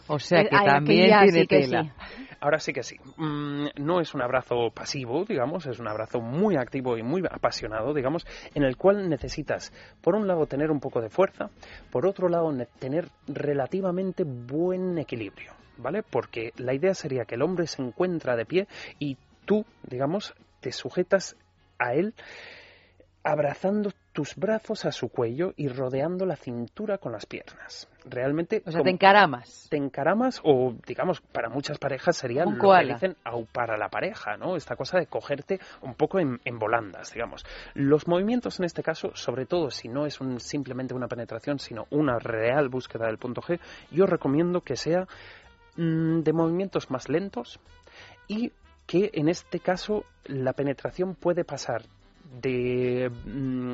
B: O sea que también tiene tela.
C: Ahora sí que sí. Mm, no es un abrazo pasivo, digamos, es un abrazo muy activo y muy apasionado, digamos, en el cual necesitas, por un lado, tener un poco de fuerza, por otro lado, tener relativamente buen equilibrio, ¿vale? Porque la idea sería que el hombre se encuentra de pie y tú, digamos, te sujetas a él abrazando tus brazos a su cuello y rodeando la cintura con las piernas. Realmente.
B: O sea, te encaramas.
C: Te encaramas, o digamos, para muchas parejas sería lo que dicen au para la pareja, ¿no? Esta cosa de cogerte un poco en, volandas, digamos. Los movimientos en este caso, sobre todo si no es un, simplemente una penetración, sino una real búsqueda del punto G, yo recomiendo que sea mm, de movimientos más lentos y que en este caso la penetración puede pasar de mm,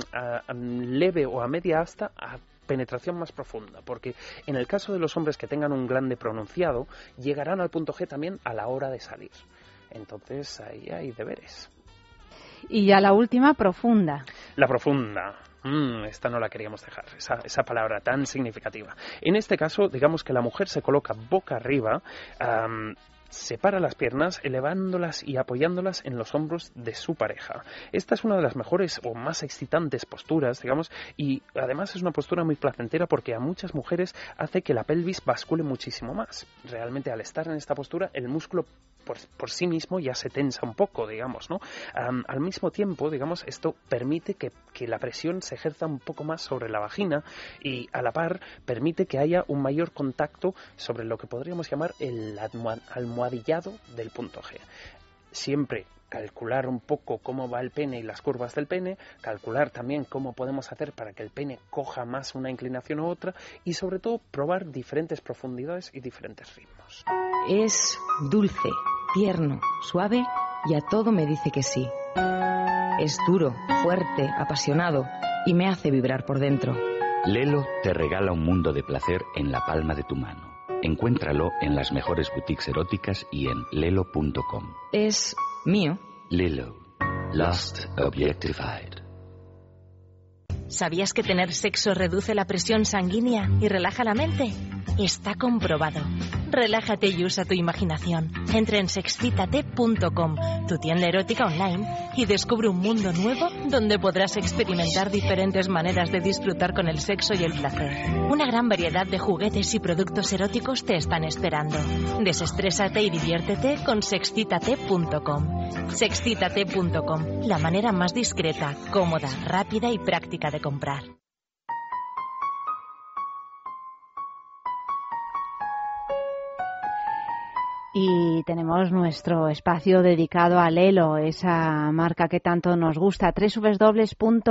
C: leve o a media asta a penetración más profunda, porque en el caso de los hombres que tengan un grande pronunciado, llegarán al punto G también a la hora de salir. Entonces ahí hay deberes.
A: Y ya la última, profunda.
C: La profunda. Mm, esta no la queríamos dejar, esa, esa, palabra tan significativa. En este caso, digamos que la mujer se coloca boca arriba, separa las piernas elevándolas y apoyándolas en los hombros de su pareja. Esta es una de las mejores o más excitantes posturas, digamos, y además es una postura muy placentera porque a muchas mujeres hace que la pelvis bascule muchísimo más. Realmente al estar en esta postura el músculo por, sí mismo ya se tensa un poco, digamos, ¿no? al mismo tiempo, digamos, esto permite que, que, la presión se ejerza un poco más sobre la vagina y a la par permite que haya un mayor contacto sobre lo que podríamos llamar el almohadillado del punto G. Siempre calcular un poco cómo va el pene y las curvas del pene, calcular también cómo podemos hacer para que el pene coja más una inclinación u otra y sobre todo probar diferentes profundidades y diferentes ritmos.
D: Es dulce, tierno, suave y a todo me dice que sí. Es duro, fuerte, apasionado y me hace vibrar por dentro.
E: Lelo te regala un mundo de placer en la palma de tu mano. Encuéntralo en las mejores boutiques eróticas y en lelo.com.
D: Es mío.
E: Lilo. Lost Objectified.
H: ¿Sabías que tener sexo reduce la presión sanguínea y relaja la mente? Está comprobado. Relájate y usa tu imaginación. Entra en sexcitate.com, tu tienda erótica online, y descubre un mundo nuevo donde podrás experimentar diferentes maneras de disfrutar con el sexo y el placer. Una gran variedad de juguetes y productos eróticos te están esperando. Desestrésate y diviértete con sexcitate.com. Sexcitate.com, la manera más discreta, cómoda, rápida y práctica de comprar.
A: Y tenemos nuestro espacio dedicado a Lelo, esa marca que tanto nos gusta, www.lelo.com.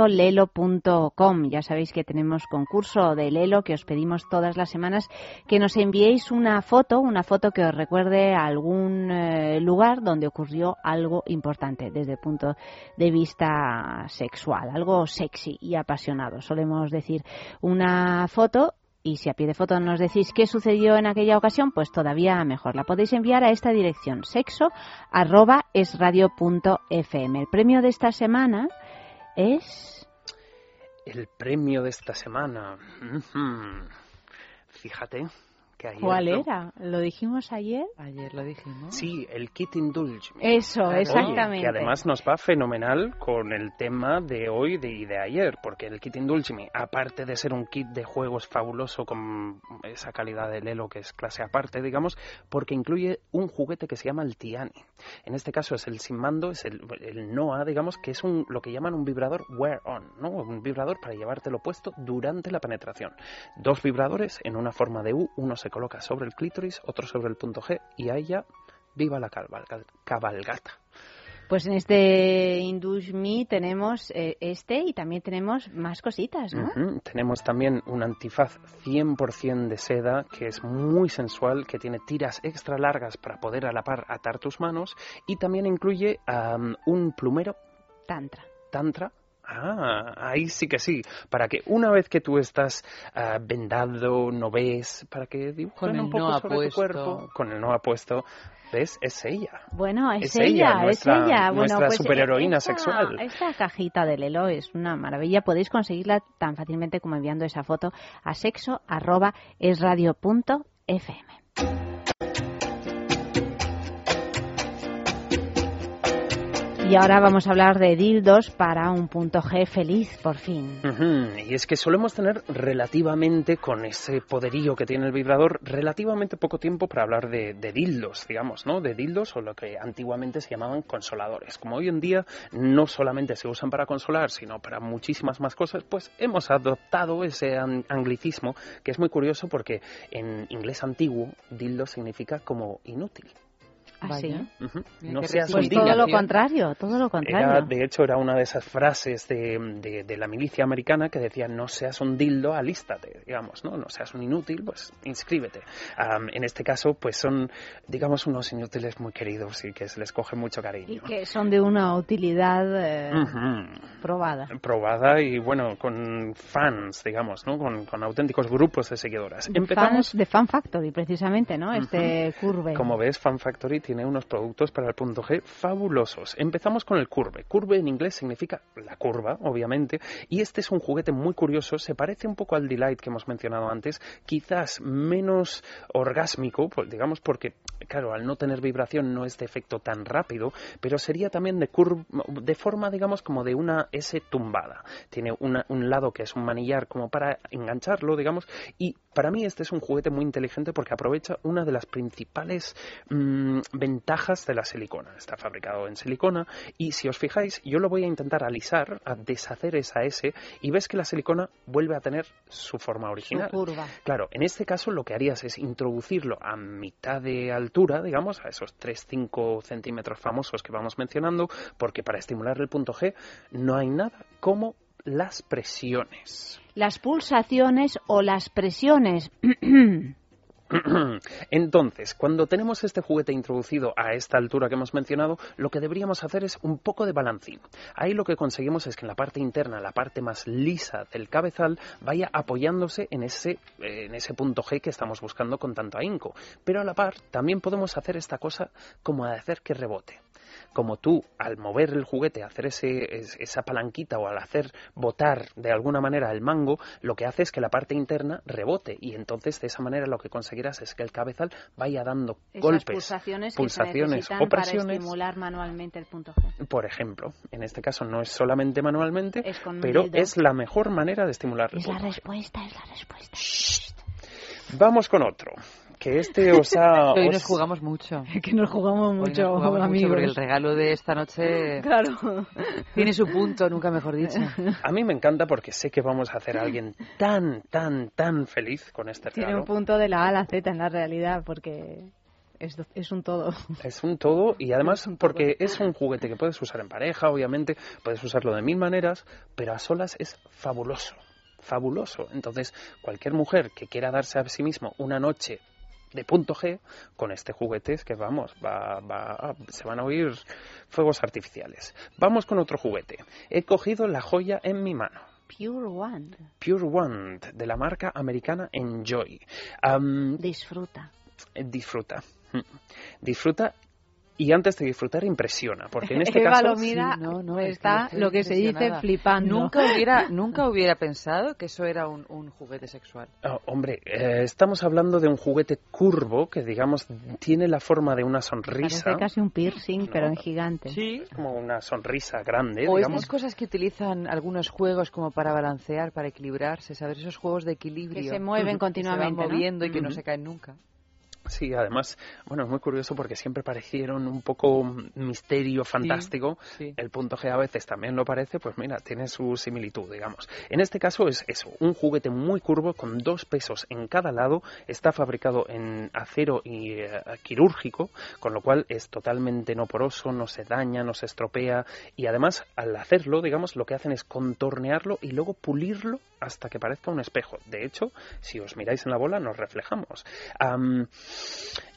A: Ya sabéis que tenemos concurso de Lelo que os pedimos todas las semanas que nos enviéis una foto, una foto que os recuerde algún eh, lugar donde ocurrió algo importante desde el punto de vista sexual, algo sexy y apasionado. Solemos decir una foto y si a pie de foto nos decís qué sucedió en aquella ocasión, pues todavía mejor. La podéis enviar a esta dirección, sexo arroba esradio.fm. El premio de esta semana es...
C: El premio de esta semana. Fíjate que ayer...
A: ¿Cuál
C: ¿no?
A: era? ¿Lo dijimos ayer?
B: Ayer lo dijimos.
C: Sí, el kit Indulge. Me.
A: Eso,
C: Oye,
A: exactamente.
C: que además nos va fenomenal con el tema de hoy de- y de ayer, porque el kit Indulge Me, aparte de ser un kit de juegos fabuloso con esa calidad de Lelo que es clase aparte, digamos, porque incluye un juguete que se llama el Tiani. En este caso es el sin mando, es el, el NOA, digamos, que es un, lo que llaman un vibrador wear-on, ¿no? Un vibrador para llevártelo puesto durante la penetración. Dos vibradores en una forma de U, uno se coloca sobre el clítoris, otro sobre el punto G, y ahí ya viva la cabalga- cabalgata.
A: Pues en este Indulge Me tenemos eh, este y también tenemos más cositas, ¿no?
C: Tenemos también un antifaz 100% de seda que es muy sensual, que tiene tiras extra largas para poder a la par atar tus manos y también incluye un plumero
A: Tantra.
C: tantra. Ah, ahí sí que sí. Para que una vez que tú estás ah, vendado, no ves, para que dibujen
B: Con el
C: un poco
B: no
C: sobre
B: apuesto.
C: tu cuerpo, con el no apuesto, ¿ves? Es ella.
A: Bueno, es,
C: Es ella, nuestra-
A: es ella. Bueno,
C: nuestra
A: pues,
C: superheroína
A: esta-
C: sexual.
A: Esta cajita de Lelo es una maravilla. Podéis conseguirla tan fácilmente como enviando esa foto a sexo arroba. Y ahora vamos a hablar de dildos para un punto G feliz, por fin.
C: Y es que solemos tener relativamente, con ese poderío que tiene el vibrador, relativamente poco tiempo para hablar de, de dildos, digamos, ¿no? De dildos o lo que antiguamente se llamaban consoladores. Como hoy en día no solamente se usan para consolar, sino para muchísimas más cosas, pues hemos adoptado ese an- anglicismo que es muy curioso porque en inglés antiguo dildo significa como inútil.
A: Así.
C: Ujú.
B: Mira
C: No seas un
A: Pues todo lo contrario, todo lo
C: Era,
A: contrario.
C: de hecho, era una de esas frases de, de- de la milicia americana que decía no seas un dildo, alístate, digamos, ¿no? No seas un inútil, pues inscríbete. Am, en este caso, pues son, digamos, unos inútiles muy queridos y que se les coge mucho
A: Y
C: cariño.
A: que son de una utilidad eh,
C: Ujú.
A: probada.
C: Probada y, bueno, con fans, digamos, ¿no? Con, con auténticos grupos de seguidoras.
A: De
C: Empezamos...
A: fans de Fan Factory, precisamente, ¿no? Este curve.
C: Como ves, Fan Factory tiene unos productos para el punto G fabulosos. Empezamos con el curve. Curve en inglés significa la curva, obviamente, y este es un juguete muy curioso. Se parece un poco al Delight que hemos mencionado antes, quizás menos orgásmico, pues, digamos, porque, claro, al no tener vibración no es de efecto tan rápido, pero sería también de, de forma, digamos, como de una S tumbada. Tiene un lado que es un manillar como para engancharlo, digamos, y para mí este es un juguete muy inteligente porque aprovecha una de las principales mm, ventajas de la silicona. Está fabricado en silicona y si os fijáis, yo lo voy a intentar alisar, a deshacer esa S y ves que la silicona vuelve a tener su forma
A: Su
C: original.
A: curva.
C: Claro, en este caso lo que harías es introducirlo a mitad de altura, digamos, a esos 3-5 centímetros famosos que vamos mencionando, porque para estimular el punto G no hay nada como las presiones.
A: Las pulsaciones o las presiones.
C: Entonces, cuando tenemos este juguete introducido a esta altura que hemos mencionado, lo que deberíamos hacer es un poco de balancín. Ahí lo que conseguimos es que en la parte interna, la parte más lisa del cabezal, vaya apoyándose en ese, en ese punto G que estamos buscando con tanto ahínco. Pero a la par, también podemos hacer esta cosa como de hacer que rebote. Como tú al mover el juguete, hacer ese, es- esa palanquita o al hacer botar de alguna manera el mango, lo que hace es que la parte interna rebote y entonces de esa manera lo que conseguirás es que el cabezal vaya dando
A: Esas
C: golpes,
A: pulsaciones, que se
C: o presiones.
A: para estimular manualmente el punto G.
C: Por ejemplo, en este caso no es solamente manualmente,
A: Es
C: pero es la mejor manera de estimular el
A: Es la
C: punto G.
A: respuesta, es la respuesta.
C: Vamos con otro, que este os ha...
B: Hoy
C: os-
B: nos jugamos mucho.
A: que nos jugamos
B: Hoy nos
A: mucho,
B: jugamos mucho
A: amigos.
B: porque el regalo de esta noche
A: Claro.
B: tiene su punto, nunca mejor dicho.
C: A mí me encanta porque sé que vamos a hacer a alguien tan, tan, tan feliz con este
A: Tiene
C: regalo.
A: un punto de la A a la Z en la realidad, porque es, es un todo.
C: Es un todo y además
A: Es un todo.
C: porque es un juguete que puedes usar en pareja, obviamente, puedes usarlo de mil maneras, pero a solas es fabuloso, fabuloso. Entonces, cualquier mujer que quiera darse a sí mismo una noche de punto G, con este juguete es que vamos, va, va, se van a oír fuegos artificiales. Vamos con otro juguete. He cogido la joya en mi mano.
A: Pure One.
C: Pure Wand, de la marca americana Enjoy.
A: Disfruta.
C: disfruta. Disfruta y antes de disfrutar impresiona, porque en este
A: Eva
C: caso
A: lo mira,
B: Sí, no, no, es que
A: está lo que se dice flipando.
B: Nunca hubiera, nunca hubiera pensado que eso era un, un juguete sexual.
C: Oh, hombre, eh, estamos hablando de un juguete curvo que, digamos, tiene la forma de una sonrisa.
A: Parece casi un piercing,
C: No,
A: pero en gigante.
B: Sí.
C: Como una sonrisa grande,
B: O
C: digamos.
B: estas cosas que utilizan algunos juegos como para balancear, para equilibrarse, ¿sabes? Esos juegos de equilibrio.
A: Que se mueven continuamente,
B: Que se van
A: ¿no?
B: moviendo y que no se caen nunca.
C: Sí, además, bueno, es muy curioso porque siempre parecieron un poco misterio fantástico.
B: sí.
C: El punto G a veces también lo parece, pues mira, tiene su similitud, digamos. En este caso es eso, un juguete muy curvo con dos pesos en cada lado, está fabricado en acero y eh, quirúrgico, con lo cual es totalmente no poroso, no se daña, no se estropea y además al hacerlo, digamos, lo que hacen es contornearlo y luego pulirlo hasta que parezca un espejo. De hecho, si os miráis en la bola, nos reflejamos. Am,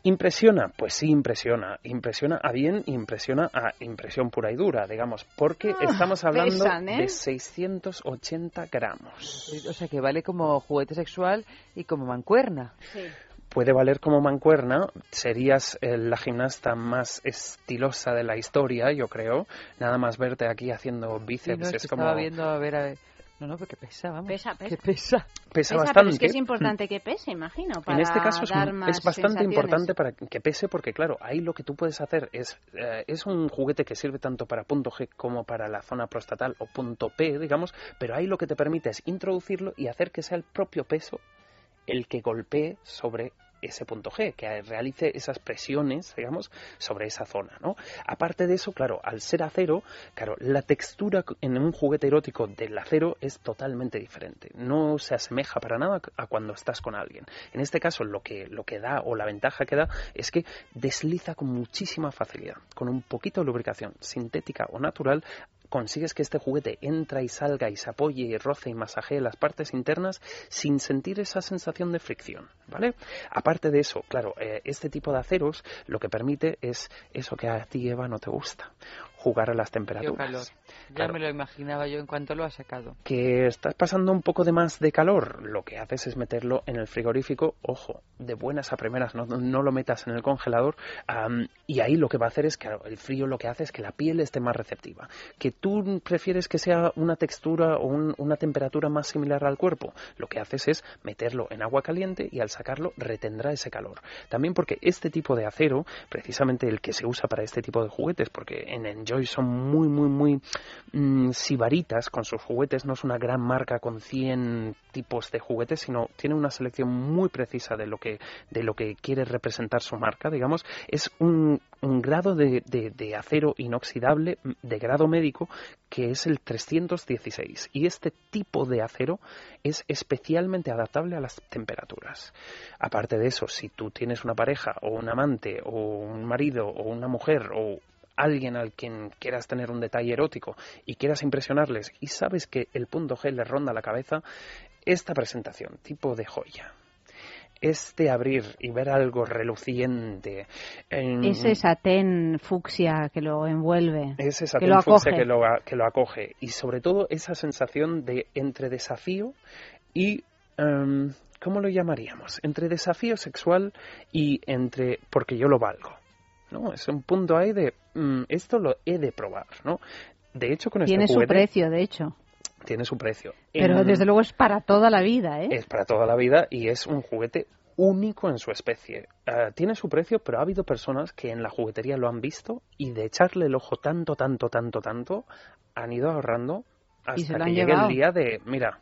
C: ¿Impresiona? Pues sí, impresiona. Impresiona a bien, impresiona a impresión pura y dura, digamos, porque estamos hablando
A: pesan, ¿eh?
C: de 680 gramos.
B: O sea que vale como juguete sexual y como mancuerna.
C: Puede valer como mancuerna, serías eh, la gimnasta más estilosa de la historia, yo creo. Nada más verte aquí haciendo
B: Sí,
C: bíceps,
B: no, es
C: es
B: que
C: como...
B: estaba viendo a ver, a ver. No, no, porque pesa, vamos.
A: Pesa, pesa.
B: Que pesa.
C: Pesa,
A: Pesa,
C: bastante.
A: pero es que es importante que pese, imagino, para
C: en este caso es,
A: dar más
C: es bastante importante para que pese porque claro ahí lo que tú puedes hacer es eh, es un juguete que sirve tanto para punto G como para la zona prostatal o punto P digamos pero ahí lo que te permite es introducirlo y hacer que sea el propio peso el que golpee sobre ese punto G, que realice esas presiones, digamos, sobre esa zona, ¿no? Aparte de eso, claro, al ser acero, claro, la textura en un juguete erótico del acero es totalmente diferente. No se asemeja para nada a cuando estás con alguien. En este caso, lo que, lo que da o la ventaja que da es que desliza con muchísima facilidad. Con un poquito de lubricación sintética o natural, consigues que este juguete entra y salga y se apoye y roce y masajee las partes internas sin sentir esa sensación de fricción, ¿vale? Aparte de eso, claro, eh, este tipo de aceros lo que permite es eso que a ti, Eva, no te gusta, jugar a las temperaturas.
B: calor. Ya
C: Claro.
B: me lo imaginaba yo en cuanto lo ha sacado.
C: que estás pasando un poco de más de calor, lo que haces es meterlo en el frigorífico, ojo, de buenas a primeras, no, no lo metas en el congelador, am, y ahí lo que va a hacer es que claro, el frío lo que hace es que la piel esté más receptiva. Que tú prefieres que sea una textura o un- una temperatura más similar al cuerpo, lo que haces es meterlo en agua caliente y al sacarlo retendrá ese calor. También porque este tipo de acero, precisamente el que se usa para este tipo de juguetes, porque en Enjoy son muy, muy, muy mm, sibaritas con sus juguetes, no es una gran marca con 100 tipos de juguetes, sino tiene una selección muy precisa de lo que, de lo que quiere representar su marca, digamos, es un, un grado de, de- de acero inoxidable mm, de grado médico que es el 316 y este tipo de acero es especialmente adaptable a las temperaturas. Aparte de eso, si tú tienes una pareja o un amante o un marido o una mujer o alguien al quien quieras tener un detalle erótico y quieras impresionarles y sabes que el punto G le ronda la cabeza, esta presentación, tipo de joya, este abrir y ver algo reluciente, en-
A: Ese satén fucsia que lo envuelve.
C: ese
A: que lo
C: satén fucsia
A: acoge.
C: que lo, que lo acoge y sobre todo esa sensación de entre desafío y em, ¿cómo lo llamaríamos? Entre desafío sexual y entre porque yo lo valgo. ¿No? Es un punto ahí de, mm, esto lo he de probar, ¿no? De hecho, con este
A: Tiene su
C: juguete
A: precio, de hecho.
C: tiene su precio.
A: Pero
C: En-
A: desde luego es para toda la vida, ¿eh?
C: es para toda la vida y es un juguete único en su especie. Ah, tiene su precio, pero ha habido personas que en la juguetería lo han visto y de echarle el ojo tanto, tanto, tanto, tanto, han ido ahorrando hasta que llegue el día de, mira,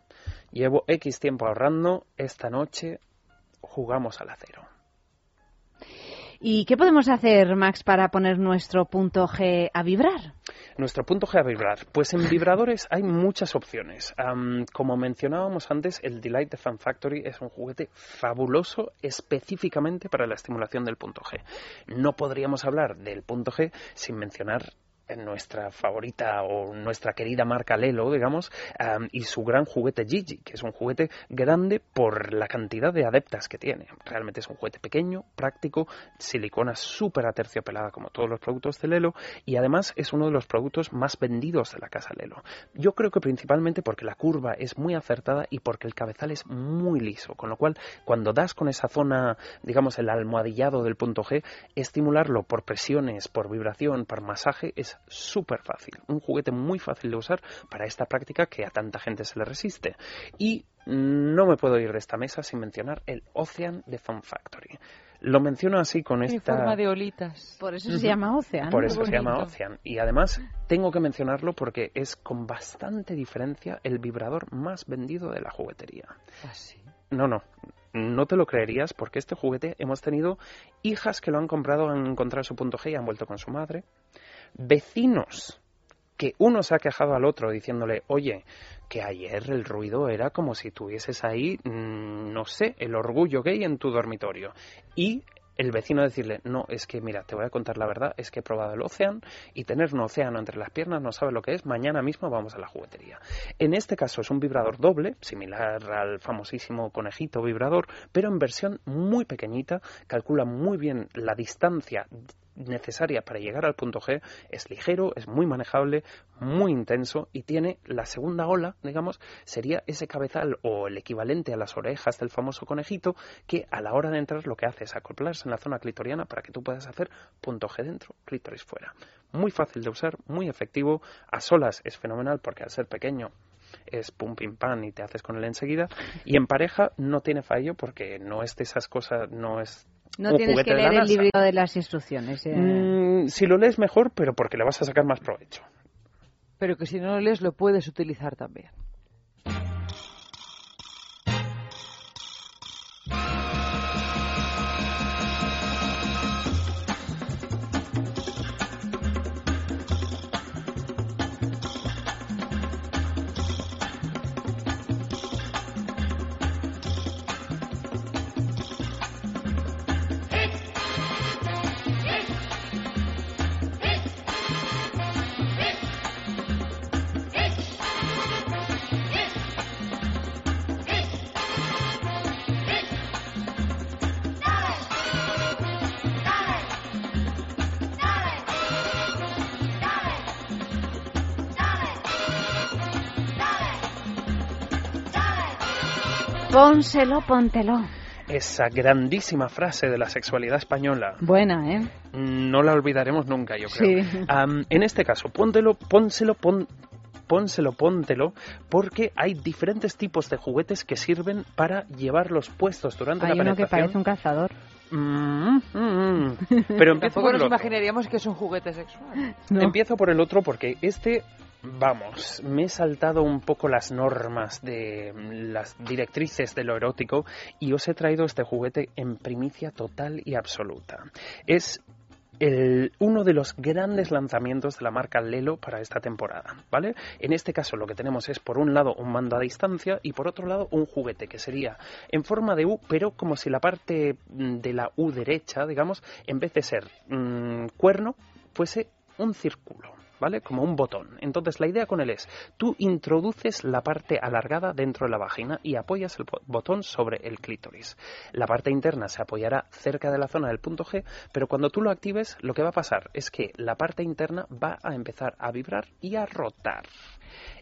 C: llevo X tiempo ahorrando, esta noche jugamos al acero.
A: ¿Y qué podemos hacer, Max, para poner nuestro punto G a vibrar?
C: Nuestro punto G a vibrar. Pues en vibradores hay muchas opciones. Como mencionábamos antes, el Delight de Fan Factory es un juguete fabuloso específicamente para la estimulación del punto G. No podríamos hablar del punto G sin mencionar en nuestra favorita o nuestra querida marca Lelo, digamos, am, y su gran juguete Gigi, que es un juguete grande por la cantidad de adeptas que tiene. Realmente es un juguete pequeño, práctico, silicona súper aterciopelada como todos los productos de Lelo y además es uno de los productos más vendidos de la casa Lelo. Yo creo que principalmente porque la curva es muy acertada y porque el cabezal es muy liso, con lo cual cuando das con esa zona, digamos el almohadillado del punto G, estimularlo por presiones, por vibración, por masaje es súper fácil. Un juguete muy fácil de usar para esta práctica que a tanta gente se le resiste. Y no me puedo ir de esta mesa sin mencionar el Ocean de Fun Factory. Lo menciono así con
B: En
C: esta...
B: forma de olitas.
A: Por eso se llama Ocean.
C: Por eso se llama. Ocean. Y además tengo que mencionarlo porque es con bastante diferencia el vibrador más vendido de la juguetería.
B: Así.
C: No, no. No te lo creerías porque este juguete hemos tenido hijas que lo han comprado, han encontrado su punto G y han vuelto con su madre. Vecinos que uno se ha quejado al otro diciéndole, oye, que ayer el ruido era como si tuvieses ahí, mm, no sé, el orgullo gay en tu dormitorio. Y el vecino decirle, no, es que mira, te voy a contar la verdad, es que he probado el océano y tener un océano entre las piernas no sabe lo que es, mañana mismo vamos a la juguetería. En este caso es un vibrador doble, similar al famosísimo conejito vibrador, pero en versión muy pequeñita, calcula muy bien la distancia necesaria para llegar al punto G, es ligero, es muy manejable, muy intenso y tiene la segunda ola, digamos, sería ese cabezal o el equivalente a las orejas del famoso conejito que a la hora de entrar lo que hace es acoplarse en la zona clitoriana para que tú puedas hacer punto G dentro, clítoris fuera. Muy fácil de usar, muy efectivo, a solas es fenomenal porque al ser pequeño es pum pim pam y te haces con él enseguida y en pareja no tiene fallo porque no es de esas cosas, no es
A: No
C: un
A: tienes que leer el libro de las instrucciones. eh.
C: Mm, si lo lees mejor, pero porque le vas a sacar más provecho.
B: Pero que si no lo lees lo puedes utilizar también.
A: Pónselo, póntelo.
C: Esa grandísima frase de la sexualidad española
A: Buena, ¿eh?
C: no la olvidaremos nunca, yo creo.
A: Sí.
C: En este caso, póntelo, pónselo, pon, pónselo, póntelo, porque hay diferentes tipos de juguetes que sirven para llevarlos puestos durante
A: Hay
C: la
A: uno que
C: penetración.
A: parece un cazador.
C: Mm, mm, mm. Pero empiezo
B: Tampoco
C: por
B: nos
C: el otro.
B: imaginaríamos que es un juguete sexual.
A: No.
C: Empiezo por el otro porque este, vamos, me he saltado un poco las normas de mm, las directrices de lo erótico y os he traído este juguete en primicia total y absoluta. Es el- uno de los grandes lanzamientos de la marca Lelo para esta temporada, ¿vale? En este caso lo que tenemos es por un lado un mando a distancia y por otro lado un juguete que sería en forma de U, pero como si la parte mm, de la U derecha, digamos, en vez de ser mm, cuerno, fuese un círculo. ¿Vale? Como un botón. Entonces, la idea con él es, tú introduces la parte alargada dentro de la vagina y apoyas el bo- botón sobre el clítoris. La parte interna se apoyará cerca de la zona del punto G, pero cuando tú lo actives, lo que va a pasar es que la parte interna va a empezar a vibrar y a rotar.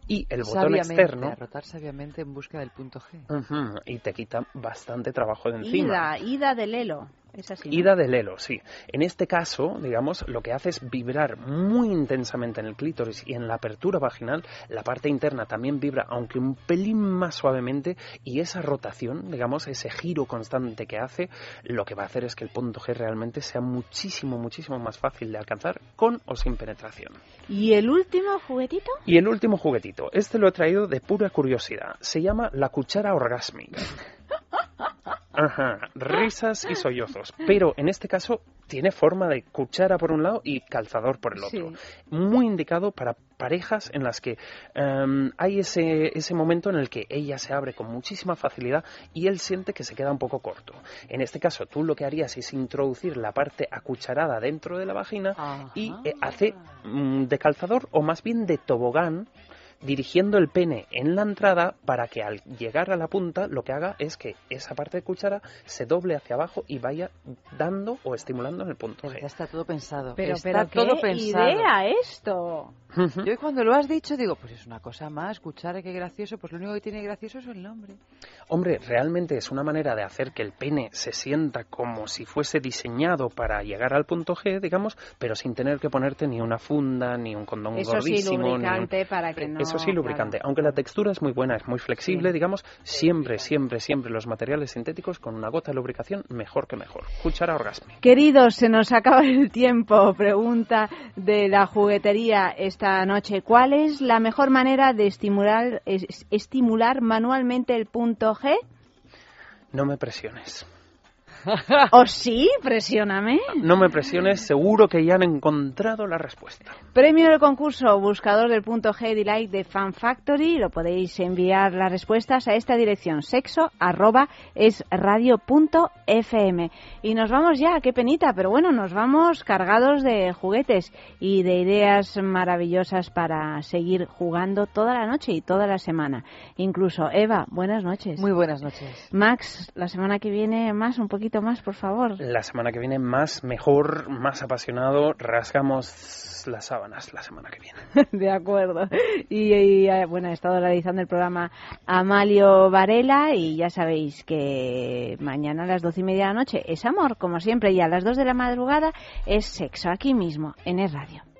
C: Y el botón
B: sabiamente,
C: externo...
B: a rotar sabiamente en busca del punto G.
C: Y te quita bastante trabajo de encima.
A: Ida, ida de Lelo. Es así. ¿no?
C: Ida de Lelo, sí. En este caso, digamos, lo que hace es vibrar muy intensamente en el clítoris y en la apertura vaginal. La parte interna también vibra, aunque un pelín más suavemente, y esa rotación, digamos, ese giro constante que hace, lo que va a hacer es que el punto G realmente sea muchísimo, muchísimo más fácil de alcanzar con o sin penetración.
A: ¿Y el último juguetito?
C: Y el último juguetito, este lo he traído de pura curiosidad. Se llama la cuchara orgásmica. Ajá, risas y sollozos. Pero en este caso tiene forma de cuchara por un lado y calzador por el otro. Muy indicado para parejas en las que em, hay ese, ese momento en el que ella se abre con muchísima facilidad y él siente que se queda un poco corto. En este caso, tú lo que harías es introducir la parte acucharada dentro de la vagina y eh, hace mm, de calzador o más bien de tobogán dirigiendo el pene en la entrada para que al llegar a la punta lo que haga es que esa parte de cuchara se doble hacia abajo y vaya dando o estimulando en el punto G.
B: Ya está todo pensado.
A: Pero,
B: está
A: pero
B: todo
A: qué
B: pensado.
A: idea esto.
B: Yo cuando lo has dicho digo, pues es una cosa más, cuchara, qué gracioso. Pues lo único que tiene gracioso es el nombre.
C: Hombre, realmente es una manera de hacer que el pene se sienta como si fuese diseñado para llegar al punto G, digamos, pero sin tener que ponerte ni una funda, ni un condón
A: Eso sí,
C: gordísimo. ni un-
A: lubricante para que no...
C: Eso sí, lubricante. Aunque la textura es muy buena, es muy flexible, digamos, siempre, siempre, siempre los materiales sintéticos con una gota de lubricación, mejor que mejor. Cuchara orgasmi.
A: Queridos, se nos acaba el tiempo. Pregunta de la juguetería esta noche. ¿Cuál es la mejor manera de estimular, es- estimular manualmente el punto G?
C: No me presiones.
A: ¿O sí? Presióname.
C: No me presiones, seguro que ya han encontrado la respuesta.
A: Premio del concurso Buscador del punto G Delight de Fan Factory. Lo podéis enviar las respuestas a esta dirección sexo arroba es radio punto fm. Y nos vamos ya, qué penita, pero bueno, nos vamos cargados de juguetes y de ideas maravillosas para seguir jugando toda la noche y toda la semana. Incluso Eva, buenas noches.
B: Muy buenas noches.
A: Max, la semana que viene más, un poquito más, por favor.
C: La semana que viene más, mejor, más apasionado, rasgamos las sábanas la semana que viene.
A: De acuerdo. Y, y, eh, bueno, ha estado realizando el programa Amalio Varela y ya sabéis que mañana a las doce y media de la noche es amor, como siempre, y a las dos de la madrugada es sexo, aquí mismo, en el radio.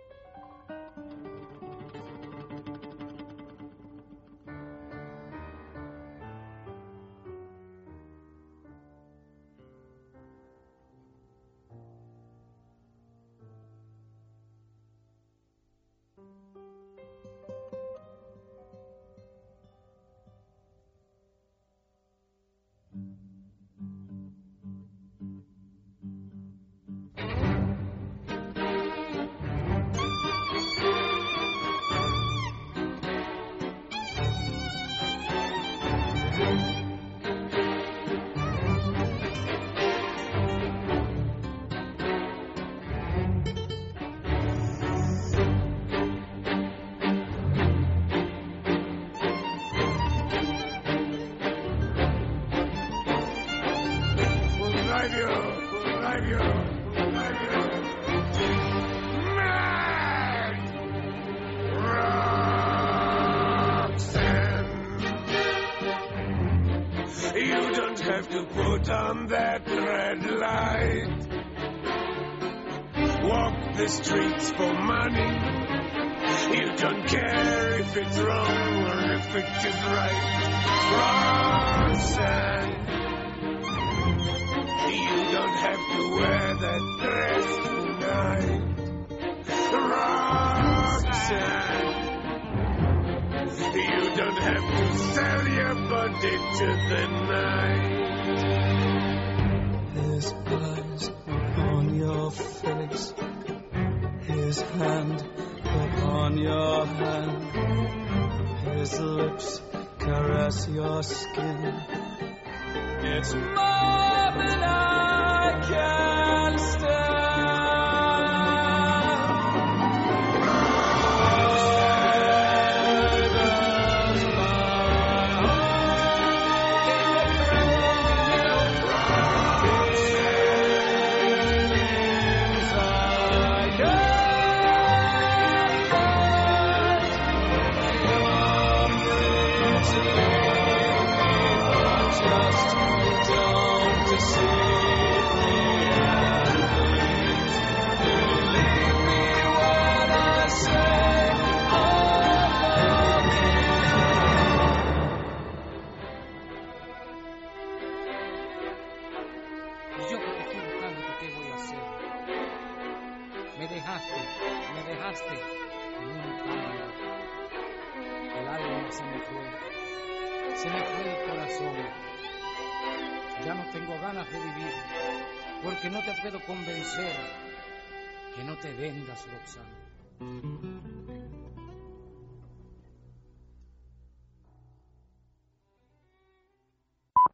G: Don't care if it's wrong or if it is right. Roxanne, you don't have to wear that dress tonight. Roxanne. You don't have to sell your body to the night.
I: His eyes upon your face, his hand upon your hand, his lips caress your skin. It's more than I can stand. Puedo convencer que no te vengas, Roxana.